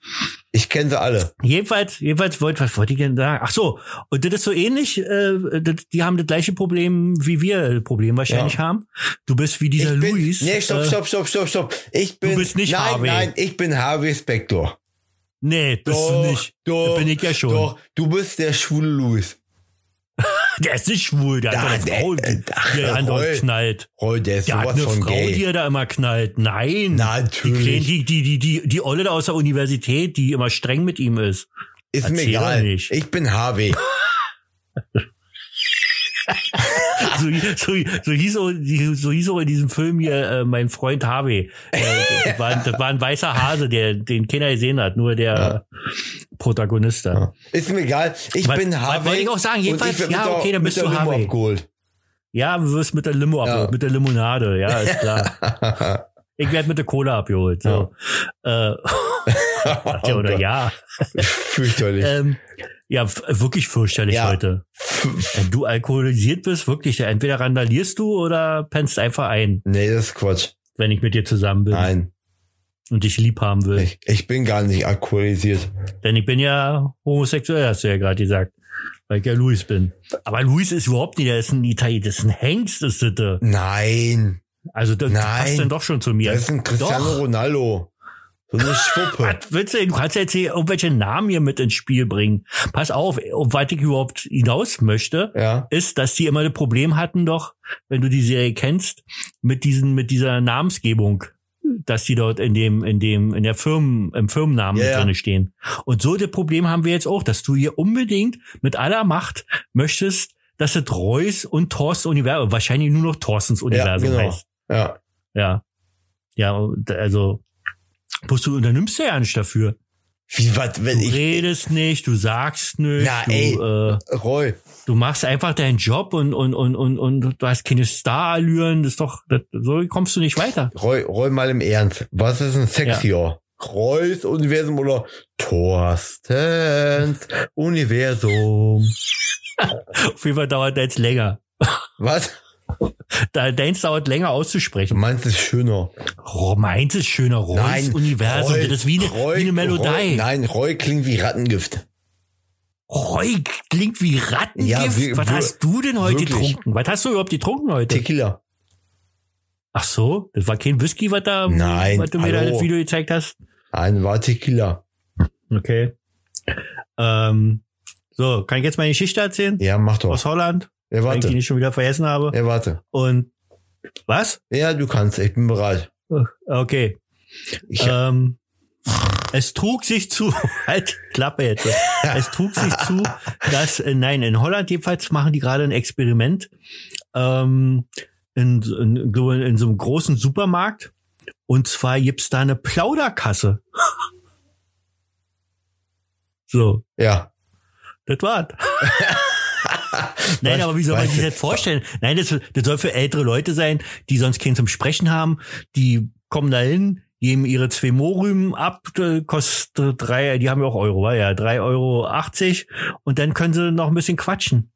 Ich kenne sie alle. Jedenfalls, jedenfalls wollte, was wollte ich denn sagen? Ach so, und das ist so ähnlich, äh, das, die haben das gleiche Problem, wie wir äh, Problem wahrscheinlich Ja. haben. Du bist wie dieser ich bin, Luis. Nee, stopp, äh, stopp, stopp, stopp, stopp. Ich bin. bist nicht nein, Harvey. nein, ich bin Harvey Spector. Nee, bist du nicht. Doch, Das bin ich ja schon. Doch, du bist der schwule Louis. *laughs* Der ist nicht schwul, der Da, hat eine Frau, die, äh, die andauernd Roll. knallt. Roy, der ist Der hat eine Frau, die gay. er da immer knallt. Nein. Natürlich. Die, die, die, die, die Olle da aus der Universität, die immer streng mit ihm ist. Ist mir Erzähl egal. doch nicht. Ich bin Harvey. *laughs* So, so, so, hieß auch, so hieß auch in diesem Film hier äh, mein Freund Harvey. Äh, das, war, das war ein weißer Hase, der den keiner gesehen hat, nur der Protagonist da. Ja. Ist mir egal. Ich Was- bin Harvey. wollte ich auch sagen? Jedenfalls, ja, der- okay, dann bist du Harvey. abgeholt. Ja, du wirst mit der Limo Ja. abgeholt, mit der Limonade, ja, ist klar. *laughs* ich werde mit der Cola abgeholt. So. Äh, *laughs* ja, oder Oh Gott. ja. Fürchterlich. Ähm, ja, wirklich fürchterlich Ja. heute. Wenn du alkoholisiert bist, wirklich, entweder randalierst du oder pennst einfach ein, nee, das ist Quatsch. wenn ich mit dir zusammen bin Nein, und dich lieb haben will. ich, ich bin gar nicht alkoholisiert. Denn ich bin ja homosexuell, hast du ja gerade gesagt. Weil ich ja Luis bin. Aber Luis ist überhaupt nicht, der ist ein Italiener, das ist ein Hengst, ist das. Nein, Also das Nein. passt dann doch schon zu mir. das ist ein Cristiano Doch. Ronaldo. So eine Schwuppe. Was willst du, du kannst ja jetzt hier irgendwelche Namen hier mit ins Spiel bringen. Pass auf, auf was ich überhaupt hinaus möchte, ja. ist, dass die immer das Problem hatten doch, wenn du die Serie kennst, mit diesen, mit dieser Namensgebung, dass die dort in dem, in dem, in der Firmen, im Firmennamen Ja, ja. drinne stehen. Und so das Problem haben wir jetzt auch, dass du hier unbedingt mit aller Macht möchtest, dass es Reus und Thorsten Universum, wahrscheinlich nur noch Thorstens Universum genau. heißt. Ja. Ja. Ja, also, bloß du unternimmst ja nicht dafür. Wie, was, wenn Du ich, redest nicht, du sagst nicht, Na, du, ey. Äh, Roy, du machst einfach deinen Job und, und, und, und, und du hast keine Starallüren, das ist doch, das, so kommst du nicht weiter. Roy, Roy mal im Ernst. Was ist ein sexier? Reus Universum oder Thorstens Universum? *laughs* Auf jeden Fall dauert deins länger. Was? Da- Deins dauert länger auszusprechen. meinst es schöner? Oh, meins ist schöner Reus Universum, Roy- das ist wie eine, Roy- wie eine Roy, Melodie. nein, Roy klingt wie Rattengift. Roy klingt wie Rattengift. Ja, wir- Was wir- hast du denn heute wirklich. getrunken? Was hast du überhaupt getrunken heute? Tequila. Ach so, das war kein Whisky, was da, Nein, was du mir da hallo. das Video gezeigt hast? Ein war Tequila. Okay. Ähm, so, kann ich jetzt meine Geschichte erzählen? Ja, mach doch. Aus Holland, Ja, weil ich warte. schon wieder vergessen habe. Ja, warte. Und was? Ja, du kannst. Ich bin bereit. Okay. Ich, Ähm, es trug sich zu, *laughs* halt, Klappe jetzt. *laughs* Es trug sich zu, dass, äh, nein, in Holland jedenfalls machen die gerade ein Experiment, ähm, in, in, in, in so einem großen Supermarkt. Und zwar gibt's da eine Plauderkasse. *laughs* So, ja. das war's. Nein, aber wie soll man sich ich. das vorstellen? Nein, das, das soll für ältere Leute sein, die sonst keinen zum Sprechen haben. Die kommen da hin, geben ihre zwei Mohrrüben ab, äh, kostet drei, die haben ja auch Euro, ja, drei Euro achtzig und dann können sie noch ein bisschen quatschen.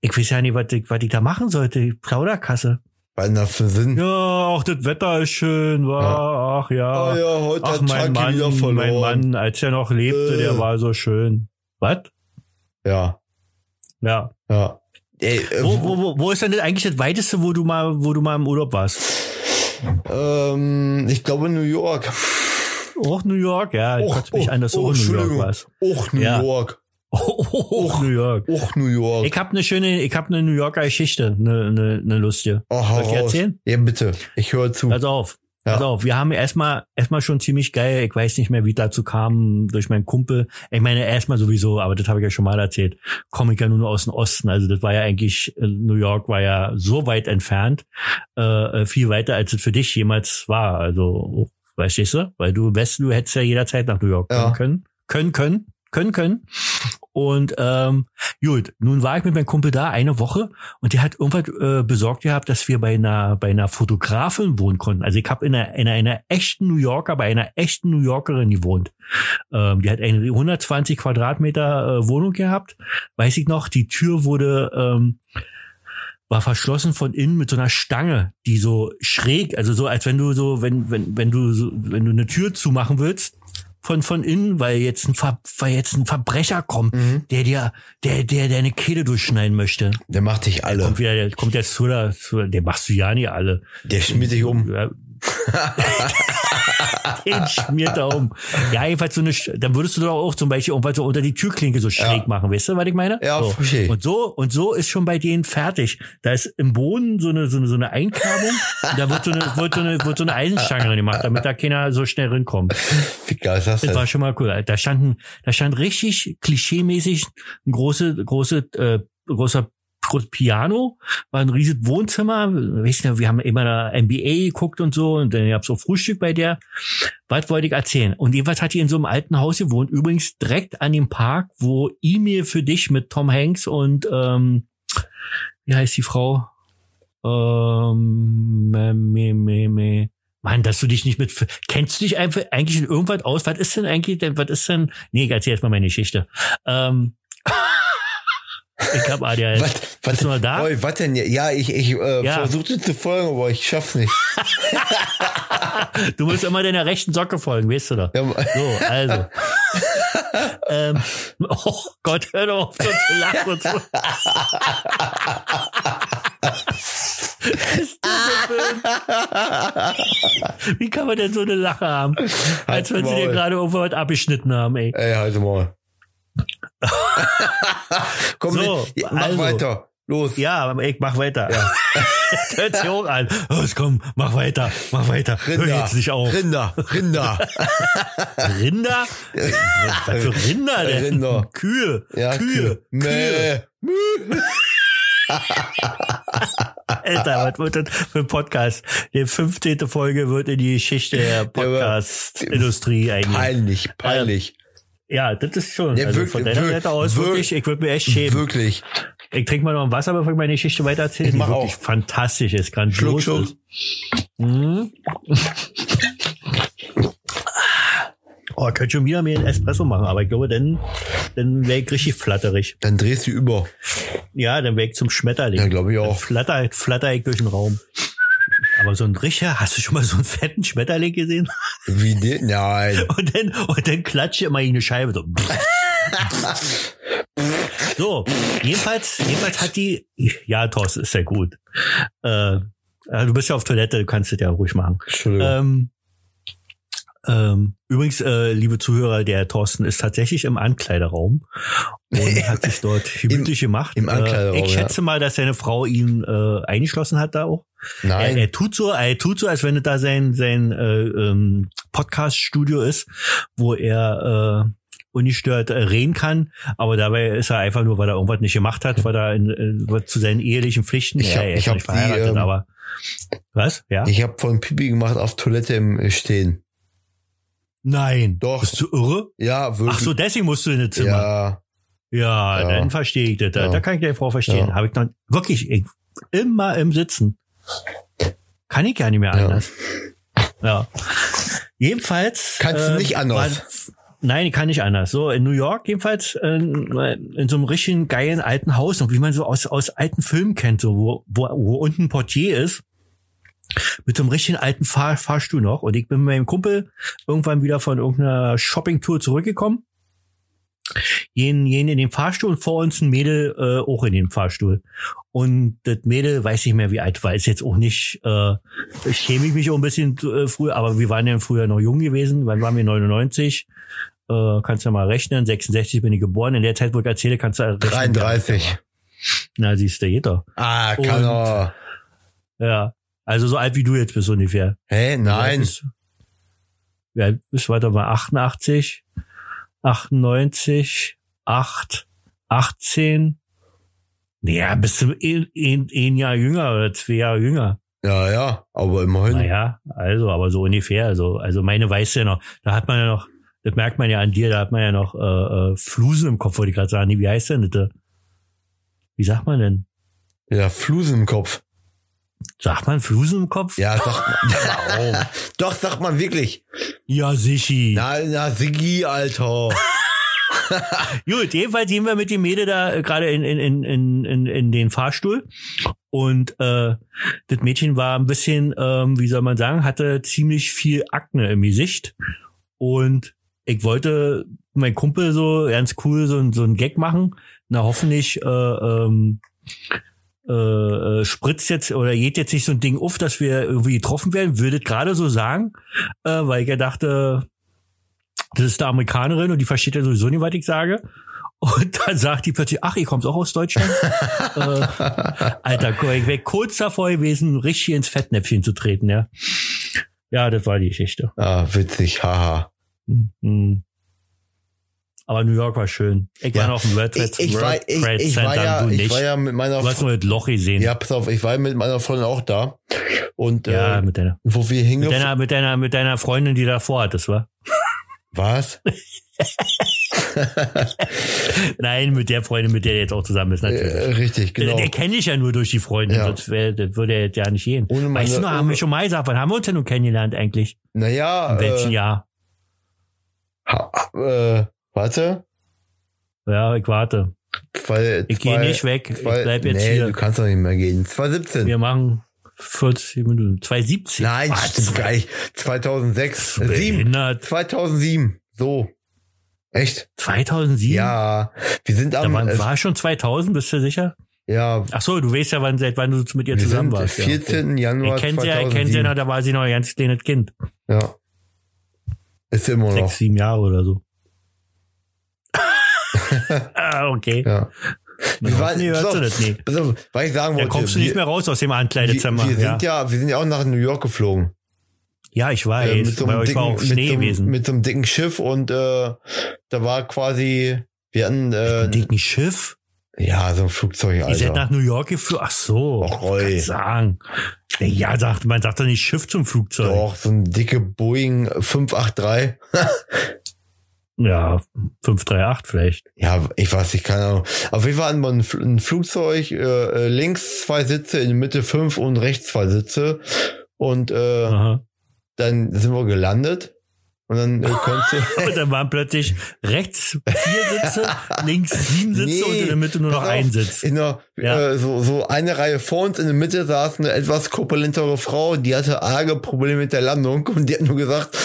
Ich weiß ja nicht, was ich, was ich da machen sollte. Plauderkasse. Was das für Sinn? Ja, auch das Wetter ist schön, war, ach ja. Oh ja, heute ach, mein Mann, mein Mann, als er noch lebte, Äh. der war so schön. Was? Ja, Ja. ja. Ey, äh, Wo, wo, wo, wo ist denn eigentlich das weiteste, wo du mal, wo du mal im Urlaub warst? ähm, ich glaube New York. Auch New York, ja. Ich konnte mich an, dass du auch in New York warst. Och New Ja. York. *laughs* Auch New York. Och New York. Ich habe eine schöne, ich habe eine New Yorker Geschichte, eine, eine, eine lustige. oh, Soll ich erzählen? Ja, bitte. Ich höre zu. Pass auf. Ja. Pass auf, wir haben erstmal erstmal schon ziemlich geil, ich weiß nicht mehr, wie dazu kam, durch meinen Kumpel. Ich meine, erstmal sowieso, aber das habe ich ja schon mal erzählt, komme ich ja nur aus dem Osten. Also das war ja eigentlich, äh, New York war ja so weit entfernt, äh, viel weiter, als es für dich jemals war. Also, weißt du, weil du im Westen, du hättest ja jederzeit nach New York kommen Ja. können. Können, können, können, können. Und ähm, gut, nun war ich mit meinem Kumpel da eine Woche und der hat irgendwas äh, besorgt gehabt, dass wir bei einer bei einer Fotografin wohnen konnten. Also ich habe in einer, in einer echten New Yorker, bei einer echten New Yorkerin gewohnt. Ähm, die hat eine 120 Quadratmeter äh, Wohnung gehabt. Weiß ich noch, die Tür wurde ähm, war verschlossen von innen mit so einer Stange, die so schräg, also so als wenn du so, wenn wenn wenn du so, wenn du eine Tür zumachen willst von von innen, weil jetzt ein Ver, weil jetzt ein Verbrecher kommt, Mhm. der dir der der deine Kehle durchschneiden möchte. Der macht dich alle. Kommt wieder, der kommt jetzt zu der, zu, der machst du ja nicht alle. Der schmiert dich um. Ja. *laughs* *laughs* *laughs* Den schmiert er um. Ja, jedenfalls so eine, dann würdest du doch auch zum Beispiel irgendwas so unter die Türklinke so schräg Ja. machen, weißt du, was ich meine? Ja, so. ich. Und so, und so ist schon bei denen fertig. Da ist im Boden so eine, so eine, so eine Einkerbung. und da wird so eine, wird so eine, wird so eine Eisenstange dran gemacht, damit da keiner so schnell rinkommt. Wie geil ist das Das war denn? schon mal cool. Da standen, da stand richtig klischeemäßig ein große, große, äh, großer großes Piano, war ein riesiges Wohnzimmer. Weißt du, wir haben immer da NBA geguckt und so und dann gab's so Frühstück bei der. Was wollte ich erzählen? Und jedenfalls hat die in so einem alten Haus gewohnt, übrigens direkt an dem Park, wo E-Mail für dich mit Tom Hanks und ähm, wie heißt die Frau? Ähm, me, me, me. Mann, dass du dich nicht mit, kennst du dich einfach eigentlich in irgendwas aus? Was ist denn eigentlich, denn, was ist denn, nee, ich erzähl jetzt mal meine Geschichte. Ähm, ich hab ADHS. Was, was, Bist du noch da? Was denn? Ja, ich, ich äh, Ja. versuchte zu folgen, aber ich schaff's nicht. Du musst immer deiner rechten Socke folgen, weißt du doch. Ja, So, also. ähm, oh Gott, hör doch auf, so zu lachen und so. Wie kann man denn so eine Lache haben? Als wenn sie dir gerade irgendwas abgeschnitten haben, ey. Ey, halt mal. *laughs* Komm, So, mach also. weiter. Los. Ja, ich mach weiter. Ja. *laughs* Hört sich auch an. Los, komm, mach weiter, mach weiter. Hör Rinder. jetzt nicht auf. Rinder. Rinder. *laughs* Rinder? Was für Rinder denn? Rinder. Kühe. Ja, Kühe. Mäh. Alter, was wird das für ein Podcast? Die 15. Folge wird in die Geschichte der Podcast-Industrie eigentlich. Peinlich, peinlich. Ja, das ist schon. Ja, also wirklich, von deiner Seite aus wirklich, ich würde mir echt schämen. Wirklich. Ich trinke mal noch ein Wasser, bevor ich meine Geschichte weiter erzähle. Ich mach die wirklich auch. fantastisch ist, Schluck, grandios Schluck. ist. Mhm. *laughs* Oh, könnte schon wieder mir einen Espresso machen, aber ich glaube, dann, dann wäre ich richtig flatterig. Dann drehst du über. Ja, dann wäre ich zum Schmetterling. Ja, glaube ich Dann auch. flatter, flatter ich durch den Raum. Aber so ein Richer, hast du schon mal so einen fetten Schmetterling gesehen? Wie den? Nein. *laughs* Und dann, und dann klatsche immer in eine Scheibe so. So, jedenfalls, jedenfalls hat die, ja, Thorsten, ist ja gut. Äh, ja, du bist ja auf Toilette, du kannst das ja ruhig machen. Entschuldigung. Ähm, ähm, übrigens, äh, liebe Zuhörer, der Thorsten ist tatsächlich im Ankleideraum und *laughs* hat sich dort gemütlich gemacht. im Ankleideraum, Äh, ich ja. schätze mal, dass seine Frau ihn äh, eingeschlossen hat da auch. Er, Nein. er tut so, er tut so, als wenn es da sein sein äh, ähm, Podcast-Studio ist, wo er äh, ungestört äh, reden kann, aber dabei ist er einfach nur, weil er irgendwas nicht gemacht hat, weil er in, äh, zu seinen ehelichen Pflichten. Ich hab- er ist nicht verheiratet, die, ähm, aber was? Ja? Ich habe von Pipi gemacht auf Toilette im Stehen. Nein. Doch. Bist du irre? Ja, wirklich. Ach so, deswegen musst du in das Zimmer. ja. Ja, Ja. dann verstehe ich das. Da, Ja. da kann ich deine Frau verstehen. Ja. Habe ich noch wirklich ich, immer im Sitzen. Kann ich gar nicht mehr Ja. anders. Ja. Jedenfalls. Kannst du nicht anders? war- nein, ich kann nicht anders. So, in New York jedenfalls äh, in so einem richtigen geilen alten Haus, und wie man so aus, aus alten Filmen kennt, so, wo, wo, wo unten ein Portier ist mit so einem richtigen alten Fahr Fahrstuhl noch. Und ich bin mit meinem Kumpel irgendwann wieder von irgendeiner Shoppingtour zurückgekommen. Jeden, jeden in den Fahrstuhl und vor uns ein Mädel äh, auch in den Fahrstuhl. Und das Mädel, weiß nicht mehr wie alt war, ist jetzt auch nicht, äh, schäme ich mich auch ein bisschen äh, früher, aber wir waren ja früher noch jung gewesen, wann waren wir 99? Äh, kannst du mal rechnen, 66 bin ich geboren, in der Zeit, wo ich erzähle, kannst du rechnen. 33. Na, siehst du, doch. Ah, kann er. Ja. Also so alt wie du jetzt bist ungefähr. Hä? Nein. Bist, ja, bist weiter mal 88, 98, 8, 18. Naja, bist du ein, ein, ein Jahr jünger oder zwei Jahre jünger. Ja, ja, aber immerhin. Naja, also, aber so ungefähr. Also, also meine weißt du ja noch, da hat man ja noch, das merkt man ja an dir, da hat man ja noch äh, äh, Flusen im Kopf, wollte ich gerade sagen. Nee, Wie heißt denn das? Wie sagt man denn? Ja, Flusen im Kopf. Sagt man Flusen im Kopf? Ja, sagt man. Warum? *laughs* Doch, sagt man wirklich. Ja, sichi. Na, na, Siggi, Alter. *laughs* Gut, jedenfalls gehen wir mit dem Mädel da äh, gerade in, in, in, in, in, in den Fahrstuhl. Und äh, das Mädchen war ein bisschen, ähm, wie soll man sagen, hatte ziemlich viel Akne im Gesicht. Und ich wollte mein Kumpel so ganz cool so, so ein Gag machen. Na, hoffentlich äh, ähm, äh, äh, spritzt jetzt oder geht jetzt nicht so ein Ding auf, dass wir irgendwie getroffen werden. Würde gerade so sagen, äh, weil ich ja dachte, das ist eine Amerikanerin und die versteht ja sowieso nicht, was ich sage. Und dann sagt die plötzlich, ach, ihr kommt auch aus Deutschland? *laughs* äh, Alter, ich wäre kurz davor gewesen, richtig ins Fettnäpfchen zu treten, ja. Ja, das war die Geschichte. Ah, witzig, haha. Mhm. Aber New York war schön. Ich war Ja. noch auf dem World Trade, Ich, ich, war, World ich, Trade ich, war Center, ja, du ich nicht. war ja mit meiner du hast nur das Loch gesehen. Ja, pass auf, ich war mit meiner Freundin auch da. Und Ja, äh, mit deiner, wo wir mit hingefahren deiner, mit deiner, mit deiner Freundin, die davor hattest, wa? Was? *laughs* *laughs* Nein, mit der Freundin, mit der jetzt auch zusammen ist, natürlich. äh, richtig, genau. Der, der kenne ich ja nur durch die Freundin, Ja. sonst wär, das würde er jetzt ja nicht gehen. Ohne meine- weißt du noch, haben wir schon mal gesagt, wann haben wir uns denn nun kennengelernt eigentlich? Naja, In welchem äh, Jahr? ha, äh, warte. Ja, ich warte. Zwei, Ich gehe nicht weg, ich zwei- bleib jetzt nee, hier. du kannst doch nicht mehr gehen. 2017. Wir machen 40 Minuten. 2017. Nein, stimmt gar nicht. 2006. Sieben. Behindert. 2007. So. Echt? 2007? Ja. Wir sind Da am, war, äh, war schon 2000, bist du sicher? ja, Ach so, du weißt ja, wann, seit wann du mit ihr wir zusammen warst. 14. Ja, Januar. Ich kenne sie ja, ich kenne sie 2007. ja, noch, da war sie noch ein ganz kleines Kind. Ja. Ist immer noch. Sechs, sieben Jahre oder so. *laughs* ah, okay. Ja. Wir waren, hoffentlich hörst pass du auf, das nicht. pass auf, was ich sagen Da wollte. kommst du nicht wir, mehr raus aus dem wir, Ankleidezimmer. wir ja. sind ja, wir sind ja auch nach New York geflogen. ja, ich weiß. Äh, mit so einem dicken, auch mit so, mit so einem dicken Schiff und äh, da war quasi, wir hatten äh, Ein dicken Schiff? ja so ein Flugzeug, Ihr seid Alter. nach New York geführt? Ach so. Och, kann sagen. Ja, sagt, man sagt doch nicht Schiff zum Flugzeug. Doch, so ein dicke Boeing 583. *laughs* Ja, 538 vielleicht. Ja, ich weiß nicht, keine Ahnung. Auf jeden Fall hatten wir ein, Fl- ein Flugzeug, äh, äh, links zwei Sitze, in der Mitte fünf und rechts zwei Sitze. Und äh, Aha. dann sind wir gelandet. Und dann äh, konntest. *laughs* Und dann waren plötzlich rechts vier Sitze, *laughs* links sieben Sitze Nee, und in der Mitte nur noch auf, ein Sitz. In der, Ja. äh, so, so eine Reihe vor uns in der Mitte saß eine etwas korpulentere Frau, die hatte arge Probleme mit der Landung und die hat nur gesagt,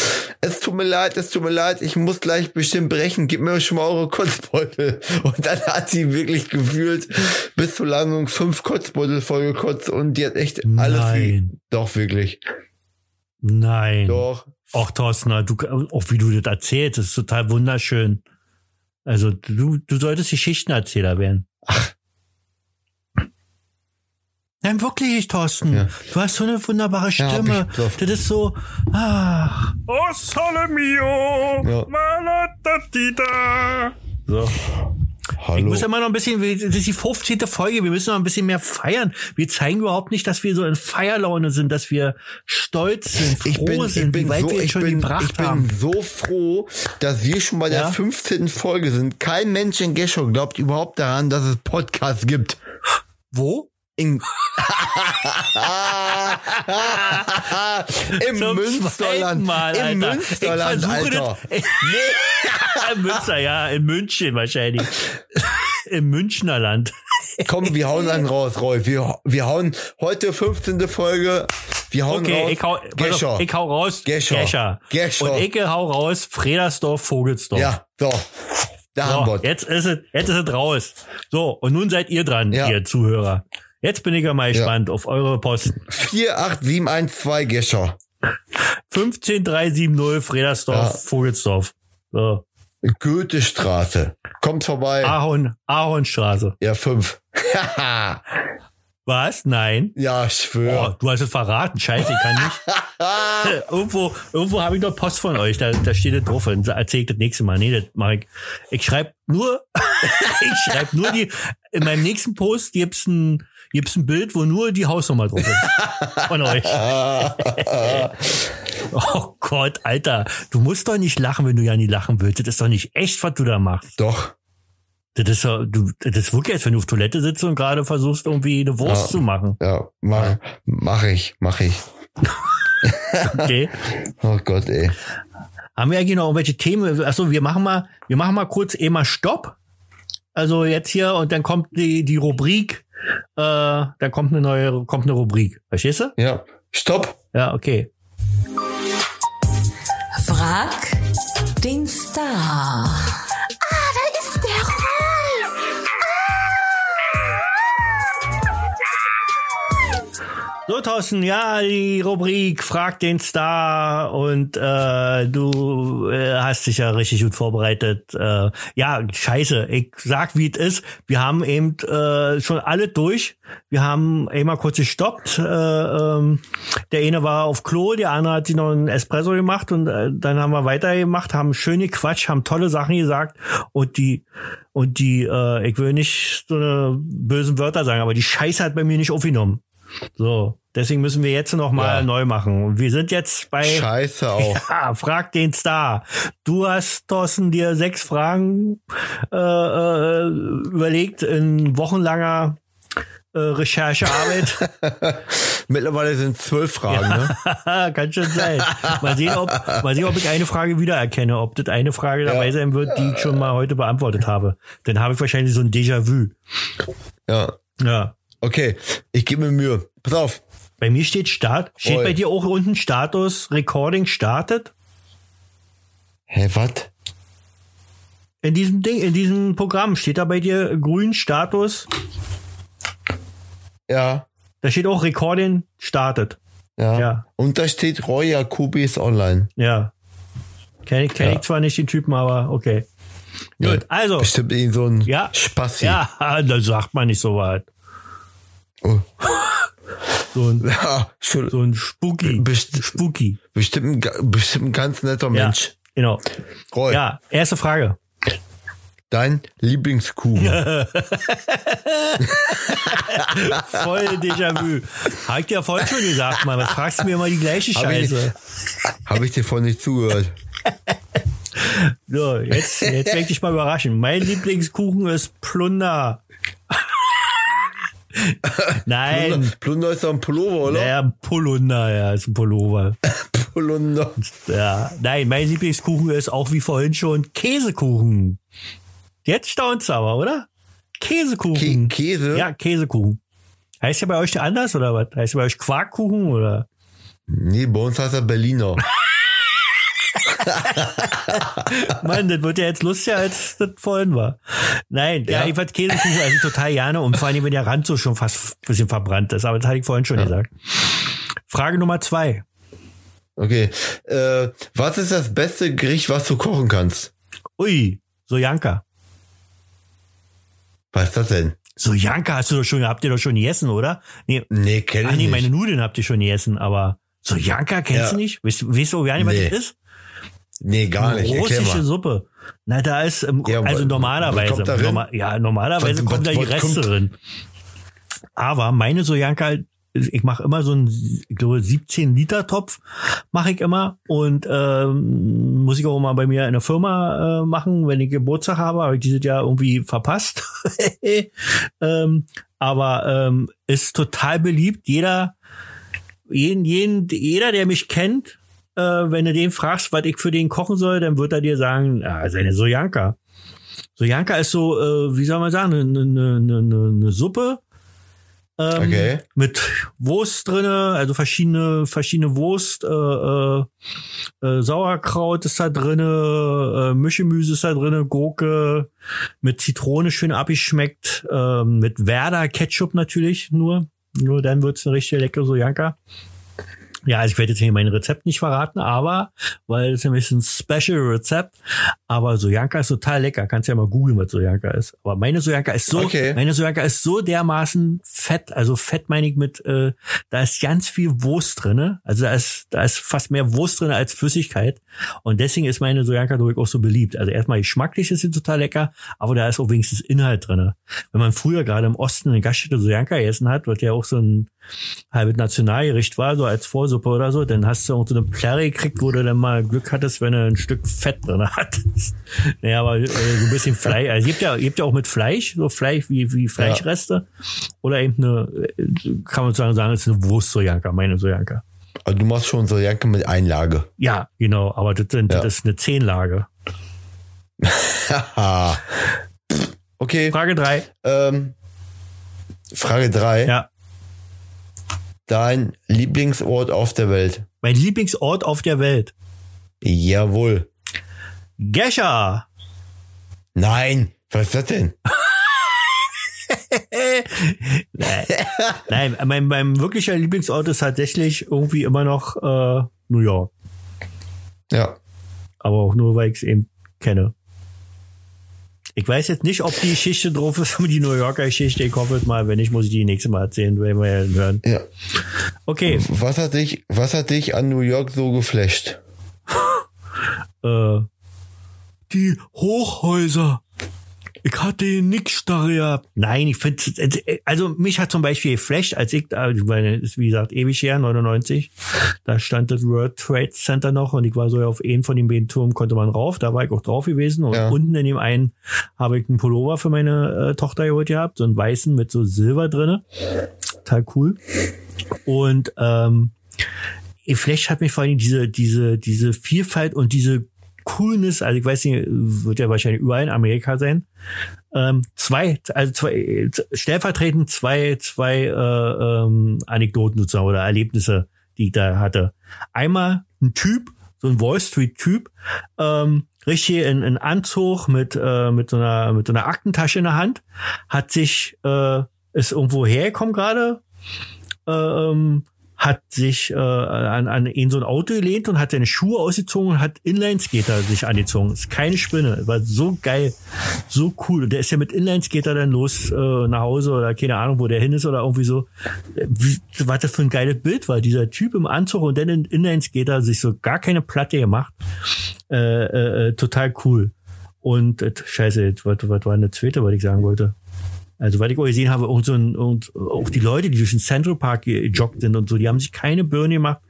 es tut mir leid, es tut mir leid, ich muss gleich bestimmt brechen, gib mir schon mal eure Kotzbeutel. *laughs* Und dann hat sie wirklich gefühlt bis zur Landung fünf Kotzbeutel vollgekotzt und die hat echt alles. Nein. Doch, wirklich. Nein. Doch. Auch Thorsten, du, auch wie du das erzählst, das ist total wunderschön. Also du, du solltest Geschichtenerzähler werden. Ach. Nein, wirklich, Thorsten. Ja. Du hast so eine wunderbare Ja, Stimme. ich drauf. das ist so, ah. Oh, sole mio, Ja. malatatita. So. Ich Hallo. muss ja mal noch ein bisschen, das ist die 15. Folge, wir müssen noch ein bisschen mehr feiern. Wir zeigen überhaupt nicht, dass wir so in Feierlaune sind, dass wir stolz sind, froh Ich bin, ich sind, bin, wie weit so, wir jetzt ich, schon bin, gebracht ich bin haben. so froh, dass wir schon bei der Ja? 15. Folge sind. Kein Mensch in Geschow glaubt überhaupt daran, dass es Podcasts gibt. Wo? In *laughs* Im Zum Münsterland. Mal, Im Alter. Münsterland, ich versuche Alter. Das, *laughs* in Münster, ja, in München wahrscheinlich. *laughs* Im Münchner Land. Komm, wir hauen dann raus, Roy. Wir, wir hauen heute 15. Folge. Wir hauen Okay, raus. ich hau, Gescher. auf, ich hau raus. Gescher. Gescher. Gescher. Und ich hau raus. Fredersdorf, Vogelsdorf. Ja, so. Da haben So, wir jetzt ist es, jetzt ist es raus. So, und nun seid ihr dran, Ja. ihr Zuhörer. Jetzt bin ich ja mal gespannt auf eure Posten. 48712 Gescher. 15370 Fredersdorf, Ja. Vogelsdorf. So. Goethestraße. Kommt vorbei. Ahorn, Ahornstraße. Ja, 5. Was? Nein. ja, ich Oh, schwöre. du hast es verraten. Scheiße, ich kann nicht. *laughs* irgendwo, irgendwo habe ich noch Post von euch. Da, da steht es drauf. Und erzähl ich das nächste Mal. Nee, das mache ich. Ich schreibe nur, *laughs* ich schreibe nur die, in meinem nächsten Post gibt's ein, gibt's ein Bild, wo nur die Hausnummer drauf ist. *laughs* Von euch. *laughs* oh Gott, Alter. Du musst doch nicht lachen, wenn du ja nie lachen willst. Das ist doch nicht echt, was du da machst. Doch. Das ist doch, du, das ist wirklich, als wenn du auf Toilette sitzt und gerade versuchst, irgendwie eine Wurst Ja. zu machen. Ja, mach, mach ich, mach ich. Okay. *laughs* Oh Gott, ey. Haben wir eigentlich noch irgendwelche Themen? Achso, wir machen mal, wir machen mal kurz eh mal Stopp. Also jetzt hier und dann kommt die, die Rubrik, äh, dann kommt eine neue, kommt eine Rubrik. Verstehst du? Ja. Stopp. Ja, okay. Frag den Star. Thorsten, ja, die Rubrik Frag den Star und äh, du äh, hast dich ja richtig gut vorbereitet. Äh, ja, scheiße, ich sag, wie es ist. Wir haben eben äh, schon alle durch. Wir haben einmal kurz gestoppt. Äh, ähm, der eine war auf Klo, der andere hat sich noch einen Espresso gemacht und äh, dann haben wir weitergemacht, haben schöne Quatsch, haben tolle Sachen gesagt und die und die, äh, ich will nicht so eine bösen Wörter sagen, aber die Scheiße hat bei mir nicht aufgenommen. So, deswegen müssen wir jetzt noch mal Ja. neu machen. Und wir sind jetzt bei Scheiße auch. *laughs* ja, frag den Star. Du hast, Thorsten, dir sechs Fragen äh, äh, überlegt in wochenlanger äh, Recherchearbeit. *laughs* Mittlerweile sind zwölf Fragen, ne? *laughs* Kann schon sein. Mal sehen, ob, mal sehen, ob ich eine Frage wiedererkenne, ob das eine Frage dabei sein wird, die ich schon mal heute beantwortet habe. Dann habe ich wahrscheinlich so ein Déjà-vu. Ja. Ja. Okay, ich gebe mir Mühe. Pass auf. Bei mir steht Start. Steht Oi. bei dir auch unten Status Recording startet? Hä, was? In diesem Ding, in diesem Programm steht da bei dir grün Status. Ja. Da steht auch Recording startet. Ja. Ja. Und da steht Roy Jacobi ist online. Ja. Kenn ich, kenn Ja. ich zwar nicht den Typen, aber okay. Gut, Ja, also. Bestimmt irgend so ein Ja. Spassi. Ja, *laughs* da sagt man nicht so weit. Oh. So ein, Ja, schon, so ein Spooky. Best- Spooky. bestimmt, bestimmt ein ganz netter Ja. Mensch. Genau. Roy, Ja, erste Frage. dein Lieblingskuchen. *laughs* Voll Déjà-vu. Hab ich dir ja vorhin schon gesagt, Mann. Was fragst du mir immer die gleiche Hab ich- Scheiße? Habe ich dir vorhin nicht zugehört. So, jetzt, jetzt werde ich dich mal überraschen. Mein Lieblingskuchen ist Plunder. *laughs* Nein. Plunder ist doch ein Pullover, oder? Naja, Polunder, ja, ist ein Pullover. *laughs* Plunder. Ja, nein, mein Lieblingskuchen ist auch wie vorhin schon Käsekuchen. Jetzt staunt's aber, oder? Käsekuchen. Kä Käse? Ja, Käsekuchen. Heißt ja bei euch anders oder was? Heißt ja bei euch Quarkkuchen oder? Nee, bei uns heißt er Berliner. *laughs* *laughs* Mann, das wird ja jetzt lustiger, als das vorhin war. Nein, ja, Ja. ich fand Käsekuchen also total gerne und vor allem, wenn der Rand so schon fast ein bisschen verbrannt ist. Aber das hatte ich vorhin schon gesagt. Frage Nummer zwei. Okay. Äh, was ist das beste Gericht, was du kochen kannst? Ui, Sojanka. Was ist das denn? Sojanka hast du doch schon, habt ihr doch schon gegessen, oder? Nee, Nee, kenn ich Ach nee, nicht. meine Nudeln habt ihr schon gegessen, aber Sojanka kennst Ja. du nicht? Weißt, du- weißt du gar nicht, was Nee, das ist? Nee, gar nicht. Russische. Suppe. Na, da ist, ähm, Ja, also normalerweise, was kommt da rein? norma ja, normalerweise Was- kommen da was- die was Reste kommt? drin. Aber meine Sojanka, ich mache immer so einen, ich glaube, 17 Liter Topf mache ich immer und ähm, muss ich auch mal bei mir in der Firma äh, machen, wenn ich Geburtstag habe, habe ich dieses Jahr irgendwie verpasst. *laughs* ähm, aber ähm, ist total beliebt. Jeder, jeden, jeden, jeder, der mich kennt, äh, wenn du den fragst, was ich für den kochen soll, dann wird er dir sagen, ja, seine Sojanka. Sojanka ist so, äh, wie soll man sagen, eine, eine, eine, eine Suppe, Ähm, Okay. Mit Wurst drinne, also verschiedene, verschiedene Wurst, äh, äh, äh, Sauerkraut ist da drinne, äh, Mischgemüse ist da drinne, Gurke, mit Zitrone schön abgeschmeckt, äh, mit Werder Ketchup natürlich nur. Nur dann wird's eine richtig leckere Sojanka. Ja, also ich werde jetzt hier mein Rezept nicht verraten, aber, weil es ist ein bisschen Special Rezept, aber Sojanka ist total lecker. Kannst ja mal googeln, was Sojanka ist. Aber meine Sojanka ist so, Okay. meine Sojanka ist so dermaßen fett, also fett meine ich mit, äh, da ist ganz viel Wurst drinne. Also da ist, da ist fast mehr Wurst drinne als Flüssigkeit. Und deswegen ist meine Sojanka, glaube ich, auch so beliebt. Also erstmal geschmacklich ist sie total lecker, aber da ist auch wenigstens Inhalt drinne. Wenn man früher gerade im Osten eine Gaststätte Sojanka gegessen hat, was ja auch so ein halbes Nationalgericht war, so als Vorsuppe oder so, dann hast du auch so eine Plärre gekriegt, wo du dann mal Glück hattest, wenn du ein Stück Fett drin hattest. *laughs* Naja, aber äh, so ein bisschen Fleisch. Also, gibt ja, gibt ja auch mit Fleisch, so Fleisch wie, wie Fleischreste. Oder eben eine, äh, kann man sagen, sagen, es ist eine Wurst-Sojanka, meine Sojanka. Also du machst schon so Jacke mit Einlage. Ja, genau, aber das, sind, Ja. das ist eine Zehnlage. *laughs* Okay. Frage drei. Ähm, Frage drei. Ja. Dein Lieblingsort auf der Welt. Mein Lieblingsort auf der Welt. Jawohl. Gescher. Nein. Was ist das denn? *laughs* Nein, Nein mein, mein wirklicher Lieblingsort ist tatsächlich irgendwie immer noch äh, New York. Ja. Aber auch nur, weil ich es eben kenne. Ich weiß jetzt nicht, ob die Geschichte drauf ist, die New Yorker Geschichte. Ich hoffe es mal. Wenn nicht, muss ich die nächste Mal erzählen, wenn wir ja hören. Ja. Okay, Was hat dich, was hat dich an New York so geflasht? *laughs* äh, Die Hochhäuser. Ich hatte nix starre gehabt. Nein, ich finde, also mich hat zum Beispiel geflasht, als ich, da, ich meine, ist wie gesagt ewig her, 99, da stand das World Trade Center noch und ich war so auf einen von den beiden Turmen, konnte man rauf, da war ich auch drauf gewesen und Ja. unten in dem einen habe ich einen Pullover für meine äh, Tochter geholt gehabt, so einen weißen mit so Silber drinne, total cool. Und ähm, geflasht hat mich vor allem diese, diese, diese Vielfalt und diese Coolness, also ich weiß nicht, wird ja wahrscheinlich überall in Amerika sein, ähm, zwei, also zwei, äh, stellvertretend zwei, zwei äh, ähm, Anekdoten sozusagen oder Erlebnisse, die ich da hatte. Einmal ein Typ, so ein Wall Street Typ, ähm, richtig in, in Anzug mit äh, mit so einer mit so einer Aktentasche in der Hand, hat sich äh, ist irgendwo hergekommen gerade, ähm, hat sich äh, an, an in so ein Auto gelehnt und hat seine Schuhe ausgezogen und hat Inlineskater sich angezogen. Ist keine Spinne. War so geil. So cool. Und der ist ja mit Inlineskater dann los äh, nach Hause oder keine Ahnung, wo der hin ist oder irgendwie so. Wie, was das für ein geiles Bild war. Dieser Typ im Anzug und dann in Inlineskater sich so gar keine Platte gemacht. Äh, äh, äh, total cool. Und äh, scheiße, was, was war das zweite, was ich sagen wollte? Also, weil ich auch gesehen habe, und, so ein, und auch die Leute, die durch den Central Park gejoggt sind und so, die haben sich keine Birne gemacht,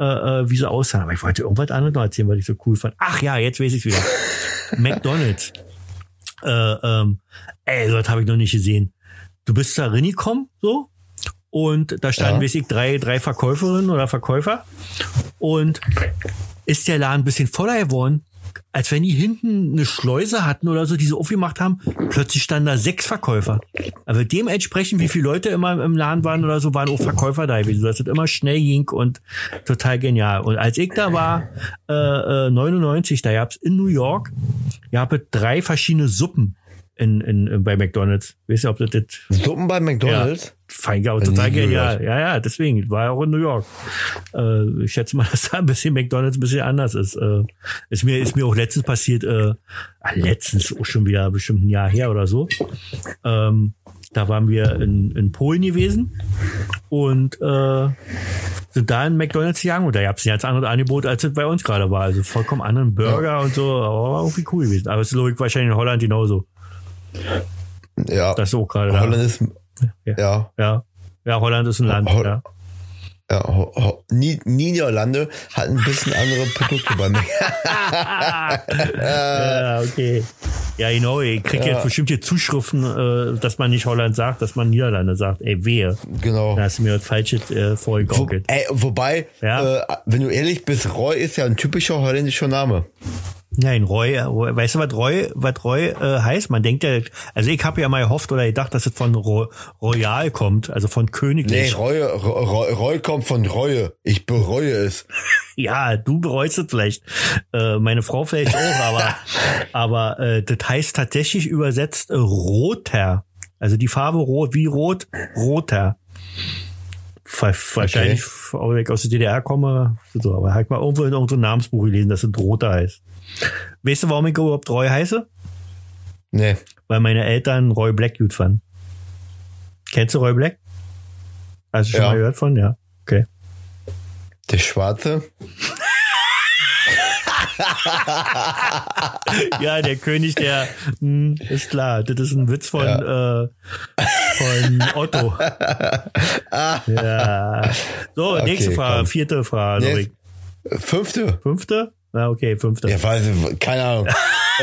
äh, äh, wie sie aussahen. Aber ich wollte irgendwas anderes noch erzählen, was ich so cool fand. Ach ja, jetzt weiß ich wieder. *laughs* McDonalds. Äh, ähm, ey, das habe ich noch nicht gesehen. Du bist da reingekommen, so, und da standen, Ja. weiß ich, drei, drei Verkäuferinnen oder Verkäufer. Und ist der Laden ein bisschen voller geworden, als wenn die hinten eine Schleuse hatten oder so, die sie aufgemacht haben. Plötzlich standen da sechs Verkäufer. Aber dementsprechend, wie viele Leute immer im Laden waren oder so, waren auch Verkäufer da gewesen. Das ist immer schnell ging und total genial. Und als ich da war, äh, äh, 99, da gab's in New York, gab es drei verschiedene Suppen in, in, bei McDonalds. Weißt du, ob das, das Suppen bei McDonalds? Ja, nie total genial. Ja, ja, deswegen war er auch in New York. Äh, ich schätze mal, *laughs* dass da ein bisschen McDonalds ein bisschen anders ist. Äh, ist mir ist mir auch letztens passiert. Äh, ah, letztens auch schon wieder bestimmt ein Jahr her oder so. Ähm, da waren wir in, in Polen gewesen und äh, sind da in McDonalds gegangen und da gab es ein ganz anderes Angebot, als es bei uns gerade war. Also vollkommen anderen Burger und so, aber war irgendwie cool gewesen. Aber es ist ich wahrscheinlich in Holland genauso. Ja. Das ist auch gerade da. Holland ist, Ja. ja, Ja. Ja, Holland ist ein Land, Hol- ja. ja, Ho- Ho- Ni- Niederlande hat ein bisschen andere Produkte bei mir. ja, okay. Ja, genau, ich krieg jetzt bestimmt hier Zuschriften, äh, dass man nicht Holland sagt, dass man Niederlande sagt. Ey, wehe. Genau. Da hast du mir das Falsche äh, Wo, vorgegaukelt. ey, wobei, Ja. äh, wenn du ehrlich bist, Roy ist ja ein typischer holländischer Name. Nein, Roy, Roy weißt du, was Roy, was Roy äh, heißt? Man denkt ja, also ich habe ja mal gehofft oder gedacht, dass es von Ro Royal kommt, also von Nee, Königlich. Reue, Reue, Reue kommt von Reue. Ich bereue es. *laughs* Ja, du bereust es vielleicht. Äh, meine Frau vielleicht auch, aber, *laughs* aber äh, das heißt tatsächlich übersetzt äh, roter. Also die Farbe rot, wie rot, roter. Wa- Wahrscheinlich, auch wenn ich aus der DDR komme, so, aber halt mal irgendwo in irgendeinem Namensbuch gelesen, dass es roter heißt. Weißt du, warum ich überhaupt Roy heiße? Nee. Weil meine Eltern Roy Black gut fanden. Kennst du Roy Black? Hast du schon Ja. mal gehört von? Ja. Okay. Der Schwarze? *laughs* Ja, der König, der hm, ist klar. Das ist ein Witz von, äh, von Otto. *laughs* ja. So, nächste Okay, Frage, komm. vierte Frage. Nee. Fünfte? Fünfte? Na, okay, fünfte. Ja, weiß ich, keine Ahnung. *laughs*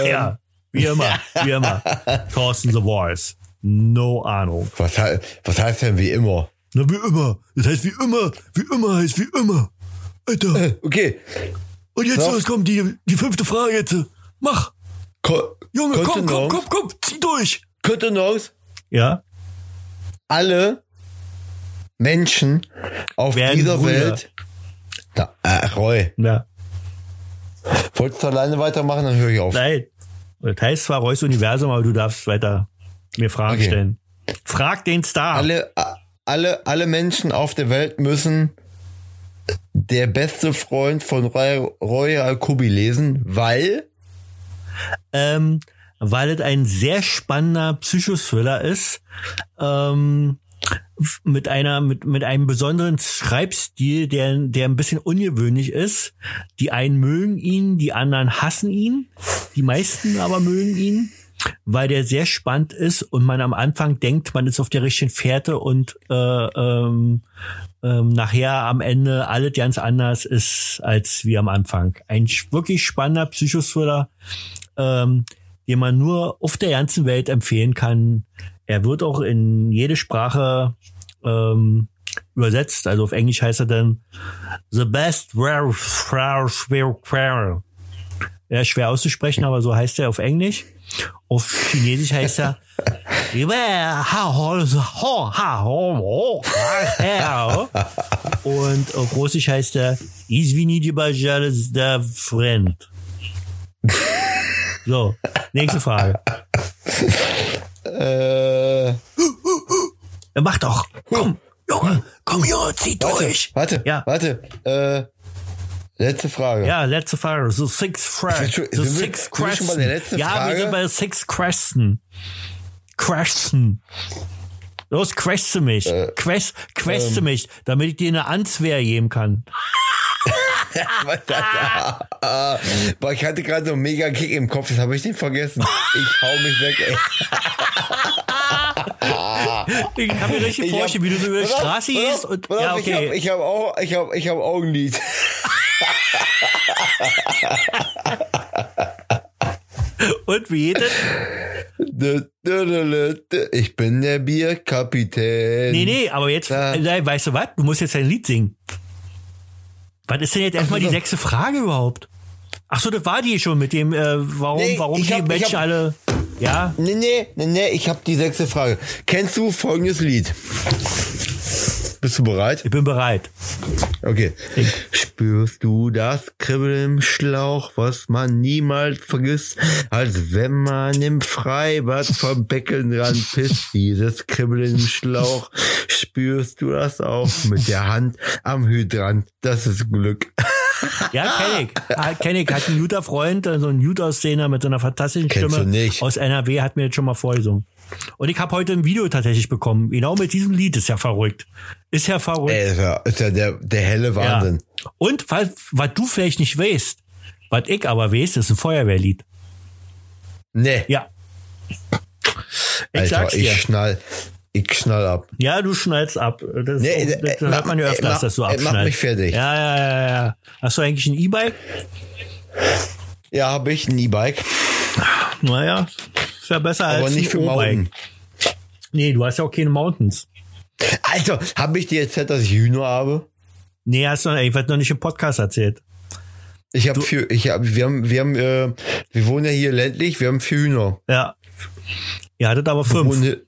Ja, wie immer, wie immer. *laughs* Thorsten The Voice. No Ahnung. Was, was heißt denn wie immer? Na, wie immer. Das heißt wie immer. Wie immer heißt wie immer. Alter. Äh, Okay. Und jetzt so. los, komm, die, die fünfte Frage jetzt. Mach. Ko Junge, komm, komm, komm, komm. Zieh durch. Kontenance? Ja? Alle Menschen auf Werden dieser Brüder. Welt. Na, äh, Roy. Ja. Wolltest du alleine weitermachen, dann höre ich auf. Nein. Das heißt zwar Reus Universum, aber du darfst weiter mir Fragen Okay. stellen. Frag den Star. Alle, alle, alle Menschen auf der Welt müssen der beste Freund von Roy, Roy Alkubi lesen, weil ähm, weil es ein sehr spannender Psychothriller ist, ähm, mit einer, mit, mit einem besonderen Schreibstil, der, der ein bisschen ungewöhnlich ist. Die einen mögen ihn, die anderen hassen ihn, die meisten aber mögen ihn, weil der sehr spannend ist und man am Anfang denkt, man ist auf der richtigen Fährte und äh, ähm, ähm, nachher am Ende alles ganz anders ist als wie am Anfang. Ein wirklich spannender Psychothriller, ähm, den man nur auf der ganzen Welt empfehlen kann. Er wird auch in jede Sprache ähm, übersetzt. Also auf Englisch heißt er dann The Best Rare Er ist schwer auszusprechen, aber so heißt er auf Englisch. Auf Chinesisch heißt er und auf Russisch heißt er der Friend. So, nächste Frage äh, Ja, mach doch. Komm, Junge, komm, Junge, zieh durch. warte, Ja. warte, äh, letzte Frage. Ja, letzte Frage. So Six wir schon- so wir- Six wir letzten ja, wir Frage? sind bei Six Crescent. Crescent. Los, queste mich. Äh, Quest, queste ähm. mich, damit ich dir eine Answehr geben kann. *laughs* Boah, ich hatte gerade so einen mega Kick im Kopf, das habe ich nicht vergessen. Ich hau mich weg, ey. *laughs* Ich kann mir richtig vorstellen, wie du so über die Straße gehst und ja, Ich habe okay. ich hab auch, ich hab, ich hab Augenlid. *laughs* Und wie geht es? Ich bin der Bierkapitän. Nee, nee, aber jetzt, äh, weißt du was? Du musst jetzt ein Lied singen. Was ist denn jetzt erstmal die sechste Frage überhaupt? Ach so, das war die schon mit dem, äh, warum, Nee, warum die hab- Menschen hab- alle, ja? Nee, nee, nee, nee, ich habe die sechste Frage. Kennst du folgendes Lied? Bist du bereit? Ich bin bereit. Okay. Spürst du das Kribbeln im Schlauch, was man niemals vergisst, als wenn man im Freibad vom Beckenrand pisst? Dieses Kribbeln im Schlauch, spürst du das auch mit der Hand am Hydrant? Das ist Glück. Ja, kenn ich. Ah, kenn ich. Hat ein guter Freund, so ein gut aussehender mit so einer fantastischen Kennst Stimme du nicht. aus NRW, hat mir jetzt schon mal vorgesungen. Und ich habe heute ein Video tatsächlich bekommen. Genau mit diesem Lied. Ist ja verrückt. Ist ja verrückt. Ey, ist ja, der, der helle Wahnsinn. Ja. Und was, was du vielleicht nicht weißt, was ich aber weiß, ist ein Feuerwehrlied. Nee, Ja. Ich Alter, sag's dir. ich schnall, ich schnall ab. Ja, du schnallst ab. Das, Nee, das, äh, hört mach- man ja äh, öfters, mach- dass du äh, mach abschnallst. mich fertig. Ja, ja, ja, ja. Hast du eigentlich ein E-Bike? Ja, habe ich ein E-Bike, Naja, ist ja besser aber als nicht für. Mountain. Nee, du hast ja auch keine Mountains. Alter, habe ich dir erzählt, dass ich Hühner habe? Nee, hast du ich werd noch nicht im Podcast erzählt. Ich habe für, ich hab, wir haben, wir haben, äh, wir wohnen ja hier ländlich, wir haben vier Hühner. Ja. Ihr hattet aber fünf. wohnen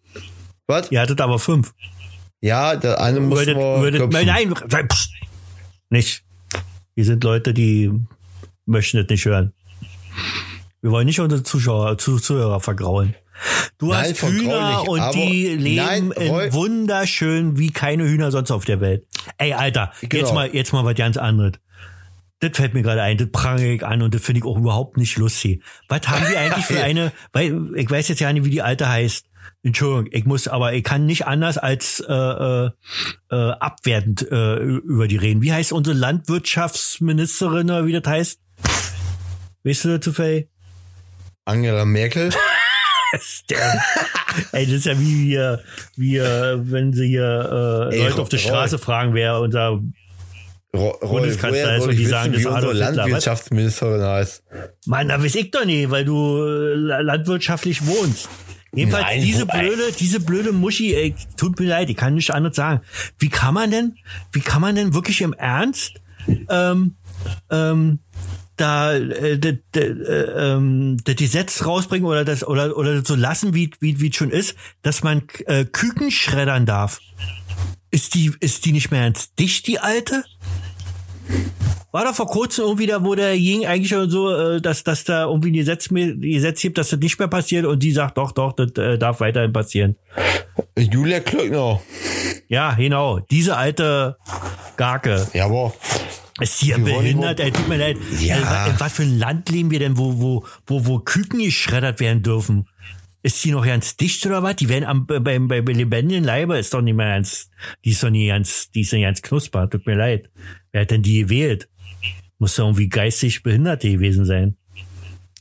Was? Ihr hattet aber fünf. Ja, der eine muss Würdet, würdet, nein, nein, pst, nicht. Hier sind Leute, die möchten das nicht hören. Wir wollen nicht unsere Zuschauer, Zu- Zuhörer vergraulen. Du Nein, hast Hühner nicht, und die leben Nein, in wunderschön wie keine Hühner sonst auf der Welt. Ey, Alter, jetzt Genau. mal, jetzt mal was ganz anderes. Das fällt mir gerade ein, das prangere ich an und das finde ich auch überhaupt nicht lustig. Was haben die *laughs* eigentlich für eine, weil ich weiß jetzt ja nicht, wie die alte heißt. Entschuldigung, ich muss, aber ich kann nicht anders als äh, äh, äh, abwertend äh, über die reden. Wie heißt unsere Landwirtschaftsministerin oder wie das heißt? Weißt du das zufällig? Angela Merkel. Der, ey, das ist ja wie, wie, wie äh, wenn sie hier äh, Ey, Leute auf der. Straße fragen, wer unser Ro Roy, Bundeskanzler ist und die sagen, das Adolf? Landwirtschaftsministerin heißt. Mann, da weiß ich doch nicht, weil du äh, landwirtschaftlich wohnst. Jedenfalls Nein, diese wobei- blöde, diese blöde Muschi, ey, tut mir leid, ich kann nichts anderes sagen. Wie kann man denn, wie kann man denn wirklich im Ernst ähm, ähm, da äh, das äh, ähm, das Gesetz rausbringen oder das oder oder so lassen, wie wie wie es schon ist, dass man äh, Küken schreddern darf? Ist die ist die nicht mehr ernst dicht, die alte? War da vor kurzem irgendwie da, wo der Ying eigentlich schon so, äh, dass, dass da irgendwie ein Gesetz, Gesetz gibt, dass das nicht mehr passiert und die sagt, doch, doch, das äh, darf weiterhin passieren. Julia Klöckner. Ja, genau. Diese alte Garke. Ja, aber Ist hier behindert, ey, tut mir leid. Ja. Ey, was für ein Land leben wir denn, wo, wo, wo, wo Küken geschreddert werden dürfen? Ist die noch ganz dicht oder was? Die werden am, beim, beim lebendigen Leibe ist doch nicht mehr ganz, die ist doch nicht ganz, die ist nicht ganz knusper. Tut mir leid. Wer hat denn die gewählt? Muss doch irgendwie geistig Behinderte gewesen sein.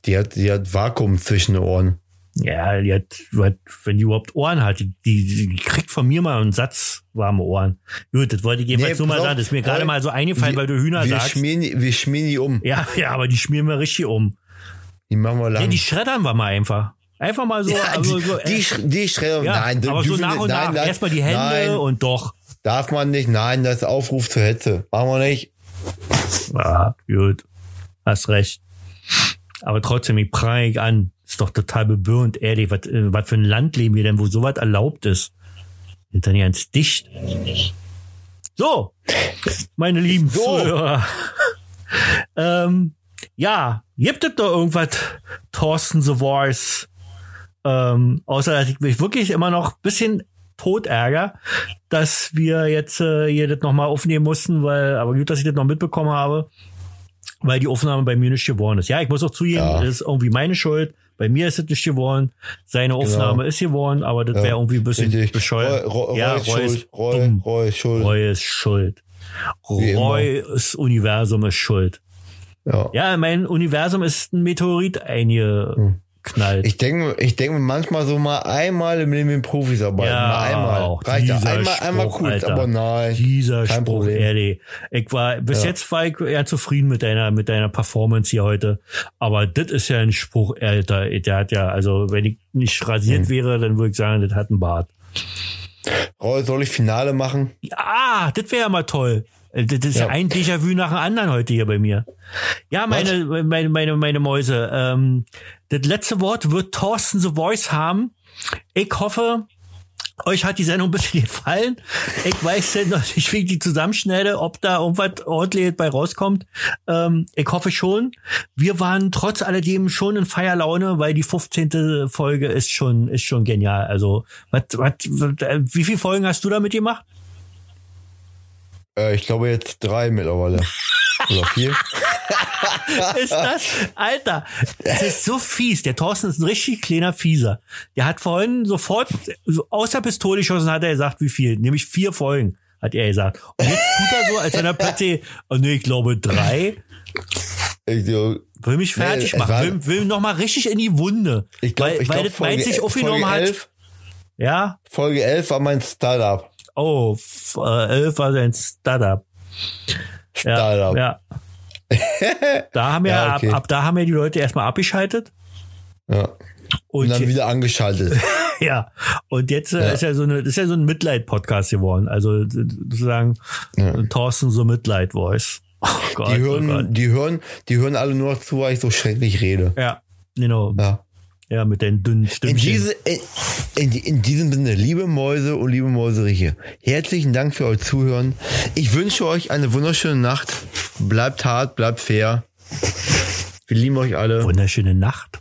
die hat, die hat Vakuum zwischen den Ohren. Ja, die hat, wenn die überhaupt Ohren hat, die, die kriegt von mir mal einen Satz warme Ohren. Gut, das wollte ich jedenfalls Nee, nur mal sagen. Das ist mir gerade Roy, mal so eingefallen, wir- weil du Hühner wir sagst. Schmieren, die- wir schmieren die um. Ja, ja, aber die schmieren wir richtig um. Die machen wir Ja, lang. die schreddern wir mal einfach. Einfach mal so. ja, also die, so die, äh, sch- die Schreddern. ja, nein, aber so nach und nein, nach. Erstmal die Hände nein, und doch. Darf man nicht. Nein, das ist Aufruf zur Hetze. Machen wir nicht. Ja, gut. Hast recht. Aber trotzdem, ich prang ich an. Ist doch total bebürnt, ehrlich. Was, äh, was für ein Land leben wir denn, wo sowas erlaubt ist? Ganz dicht. So, meine lieben So. Zuhörer. ähm, ja, gibt es doch irgendwas, Thorsten The Voice? Ähm, außer, dass ich mich wirklich immer noch ein bisschen tot ärger, dass wir jetzt äh, hier das nochmal aufnehmen mussten, weil, aber gut, dass ich das noch mitbekommen habe, weil die Aufnahme bei mir nicht geworden ist. Ja, ich muss auch zugeben, Ja. das ist irgendwie meine Schuld. Bei mir ist es nicht geworden. Seine Aufnahme ist geworden, aber das Ja, wäre irgendwie ein bisschen Richtig. bescheuert. Roy, Roy, ja, Roy ist Roy ist schuld. Roy, dumm. Roy ist schuld. Roy ist schuld. Immer. Roys Universum ist schuld. Ja. Ja, mein Universum ist ein Meteorit eingeknallt. Ich denke, ich denke manchmal so mal einmal im Leben mit Profis arbeiten. Ja, mal einmal. auch Reicht ja. dieser Einmal, einmal Spruch, kurz, Alter. aber nein. Dieser kein Spruch, Problem. ehrlich. Ich war, bis Ja. jetzt war ich eher zufrieden mit deiner, mit deiner Performance hier heute. Aber das ist ja ein Spruch, Alter. Der hat ja, also, wenn ich nicht rasiert Hm. wäre, dann würde ich sagen, das hat einen Bart. Roy, soll ich Finale machen? Ah, das wäre ja mal toll. Äh, Das ist ja. Ja. ein Déjà-vu nach dem anderen heute hier bei mir. Ja, meine, meine, meine, meine Mäuse. Ähm, das letzte Wort wird Thorsten The Voice haben. Ich hoffe, euch hat die Sendung ein bisschen *laughs* gefallen. Ich weiß denn noch nicht, wie ich die zusammenschneide, ob da irgendwas ordentlich bei rauskommt. Ähm, ich hoffe schon. Wir waren trotz alledem schon in Feierlaune, weil die 15. Folge ist schon, ist schon genial. Also, was, was, wie viele Folgen hast du damit gemacht? Äh, ich glaube jetzt drei mittlerweile. Oder vier. *laughs* ist das? Alter, das ist so fies. Der Thorsten ist ein richtig kleiner Fieser. Der hat vorhin sofort so aus der Pistole geschossen, hat er gesagt, wie viel? Nämlich vier Folgen, hat er gesagt. Und jetzt tut er so, als wenn er plötzlich, oh nee, ich glaube drei, Ich, so, will mich fertig es machen, war- will, will noch mal richtig in die Wunde. ich glaube, weil, ich weil glaub, das meint Folge, sich aufgenommen Folge, hat. 11, Ja, Folge 11 war mein Startup. Oh, äh, elf war sein Startup. Ja, Startup. ja. *laughs* Da haben ja, Ja, okay. ab, ab da haben ja die Leute erstmal abgeschaltet. Ja. Und Und, dann wieder angeschaltet. *laughs* Ja, und jetzt äh, Ja. ist ja so eine, ist ja so ein Mitleid-Podcast geworden. Also sozusagen Ja. Thorsten so Mitleid-Voice. Oh Gott, Die oh hören, Gott. die hören, die hören alle nur zu, weil ich so schrecklich rede. Ja, genau. Ja, Ja. mit den dünnen In, Stimmchen. diese, in, in, in diesem Sinne, liebe Mäuse und liebe Mäuseriche, herzlichen Dank für euer Zuhören. Ich wünsche euch eine wunderschöne Nacht. Bleibt hart, bleibt fair. Wir lieben euch alle. Wunderschöne Nacht.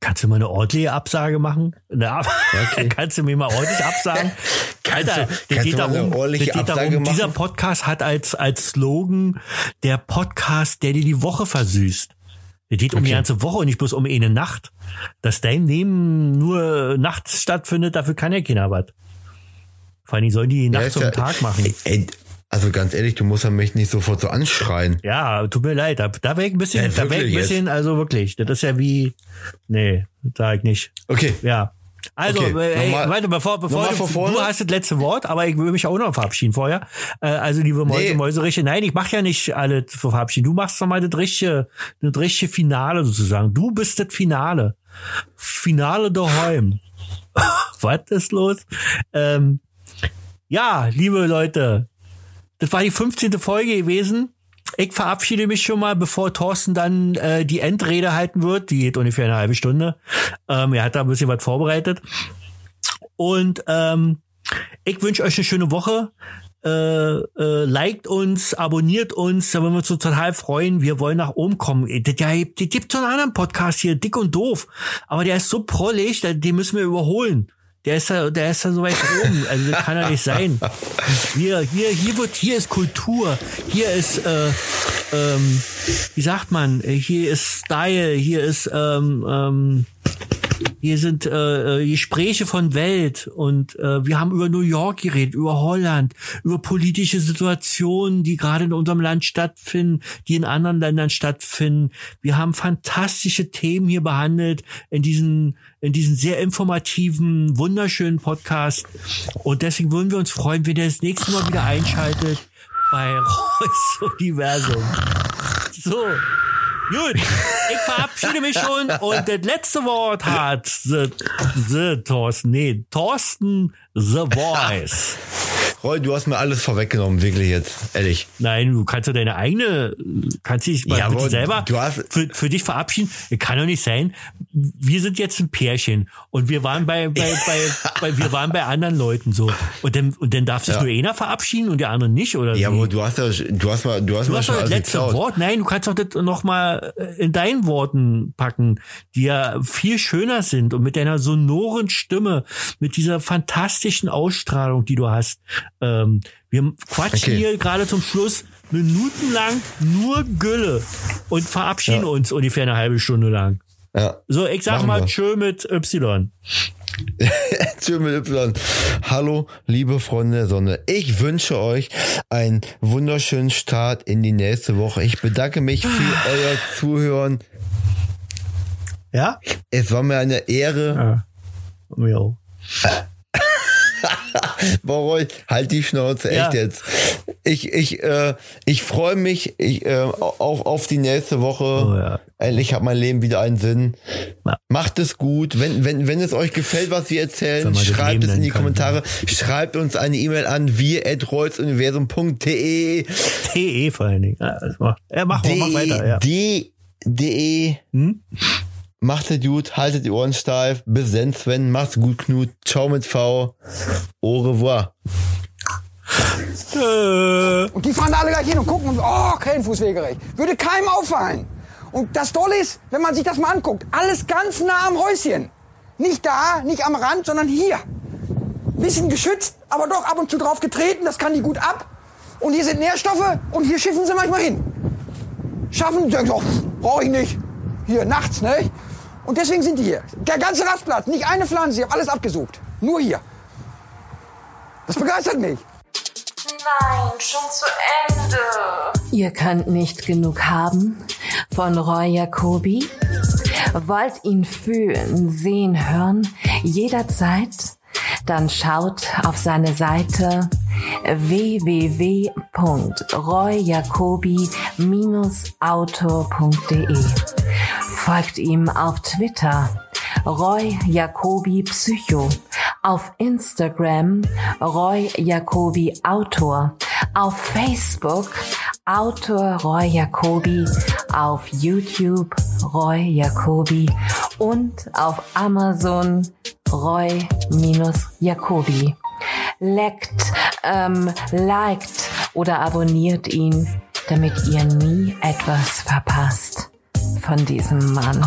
Kannst du mal eine ordentliche Absage machen? Ab okay. *laughs* Kannst du mir mal ordentlich absagen? *laughs* Kannst Alter, du- kannst geht du mal eine darum, ordentliche geht Absage darum dieser machen? Podcast hat als, als Slogan der Podcast, der dir die Woche versüßt. Der geht um die Okay. ganze Woche und nicht bloß um eine Nacht. Dass dein Leben nur nachts stattfindet, dafür kann ja keiner was. Vor allem sollen die Ja, nachts ist zum ja- Tag machen. Ey, also ganz ehrlich, du musst ja mich nicht sofort so anschreien. Ja, tut mir leid. Da, da wäre ich ein bisschen, Ja, da wäre ich ein jetzt? bisschen, also wirklich. Das ist ja wie, nee, sag ich nicht. Okay. Ja. Also, Okay, äh, ey, nochmal- warte, bevor, bevor nochmal du, du hast das letzte Wort, aber ich will mich auch noch verabschieden vorher. Äh, also, liebe Mäuse, Nee. Mäuseriche, nein, ich mache ja nicht alle verabschieden. Du machst doch mal das richtige, das richtige Finale sozusagen. Du bist das Finale. Finale daheim. *laughs* Was ist los? Ähm, ja, liebe Leute, das war die 15. Folge gewesen. Ich verabschiede mich schon mal, bevor Thorsten dann äh, die Endrede halten wird. Die geht ungefähr eine halbe Stunde. Ähm, er hat da ein bisschen was vorbereitet. Und ähm, ich wünsche euch eine schöne Woche. Äh, äh, liked uns, abonniert uns, da würden wir uns total freuen. Wir wollen nach oben kommen. Das, ja, das gibt so einen anderen Podcast hier, dick und doof. Aber der ist so prollig, den müssen wir überholen. Der ist ja, der ist ja so weit oben. Also kann ja nicht sein. Hier, hier, hier wird, hier ist Kultur. Hier ist, äh, ähm, wie sagt man? Hier ist Style. Hier ist, ähm, ähm, hier sind äh, äh, Gespräche von Welt und äh, wir haben über New York geredet, über Holland, über politische Situationen, die gerade in unserem Land stattfinden, die in anderen Ländern stattfinden. Wir haben fantastische Themen hier behandelt in diesen in diesen sehr informativen, wunderschönen Podcast. Und deswegen würden wir uns freuen, wenn ihr das nächste Mal wieder einschaltet bei *laughs* Reus Universum. So. Gut, ich verabschiede mich schon und das letzte Wort hat the, the Thorsten, nee, Thorsten The Voice. *laughs* Roy, du hast mir alles vorweggenommen, wirklich jetzt, ehrlich. Nein, du kannst ja deine eigene, kannst dich mal Ja, aber selber du hast- für, für dich verabschieden. Kann doch nicht sein. Wir sind jetzt ein Pärchen und wir waren bei, bei, *laughs* bei, bei wir waren bei anderen Leuten so. Und dann, und dann darf sich Ja. nur einer verabschieden und der andere nicht, oder? Ja, aber du hast ja, du hast mal, du hast Du mal hast schon das letzte geklaut. Wort. Nein, du kannst doch das noch mal in deinen Worten packen, die ja viel schöner sind und mit deiner sonoren Stimme, mit dieser fantastischen Ausstrahlung, die du hast. Ähm, wir quatschen Okay. hier gerade zum Schluss minutenlang nur Gülle und verabschieden Ja. uns ungefähr eine halbe Stunde lang. Ja. So, ich sag Machen mal wir. tschö mit Y. *laughs* Tschö mit Y. Hallo, liebe Freunde der Sonne. Ich wünsche euch einen wunderschönen Start in die nächste Woche. Ich bedanke mich für euer Zuhören. Ja? Es war mir eine Ehre. Ja. ja. *laughs* Roy, halt die Schnauze, echt Ja. jetzt. Ich, ich, äh, ich freue mich ich, äh, auch auf die nächste Woche. Oh ja. Endlich hat mein Leben wieder einen Sinn. Ja. Macht es gut. Wenn, wenn, wenn es euch gefällt, was wir erzählen, schreibt es in die nennen kann, Kommentare. Schreibt uns eine E-Mail an wir.reuzuniversum.de TE vor allen Dingen. Ja, das macht- ja, mach, mal, mach weiter. Ja. D, D, Hm? Macht es gut, haltet die Ohren steif. Bis dann, Sven. Macht's gut, Knut. Ciao mit V. Au revoir. Äh. Und die fahren da alle gleich hin und gucken und, oh, Krähenfußwegerecht. Würde keinem auffallen. Und das Tolle ist, wenn man sich das mal anguckt, alles ganz nah am Häuschen. Nicht da, nicht am Rand, sondern hier. Bisschen geschützt, aber doch ab und zu drauf getreten, das kann die gut ab. Und hier sind Nährstoffe und hier schiffen sie manchmal hin. Schaffen, denken, oh, brauche ich nicht. Hier, nachts, ne? Und deswegen sind die hier. Der ganze Rastplatz, nicht eine Pflanze, ich habe alles abgesucht. Nur hier. Das begeistert mich. Nein, schon zu Ende. Ihr könnt nicht genug haben von Roy Jacobi? Wollt ihn fühlen, sehen, hören, jederzeit? Dann schaut auf seine Seite www.royjacobi-autor.de. Folgt ihm auf Twitter Roy Jacobi Psycho, auf Instagram Roy Jacobi Autor, Auf Facebook Autor Roy Jacobi, auf YouTube Roy Jacobi und auf Amazon Roy-Jacobi. Leckt, ähm, liked oder abonniert ihn, damit ihr nie etwas verpasst von diesem Mann.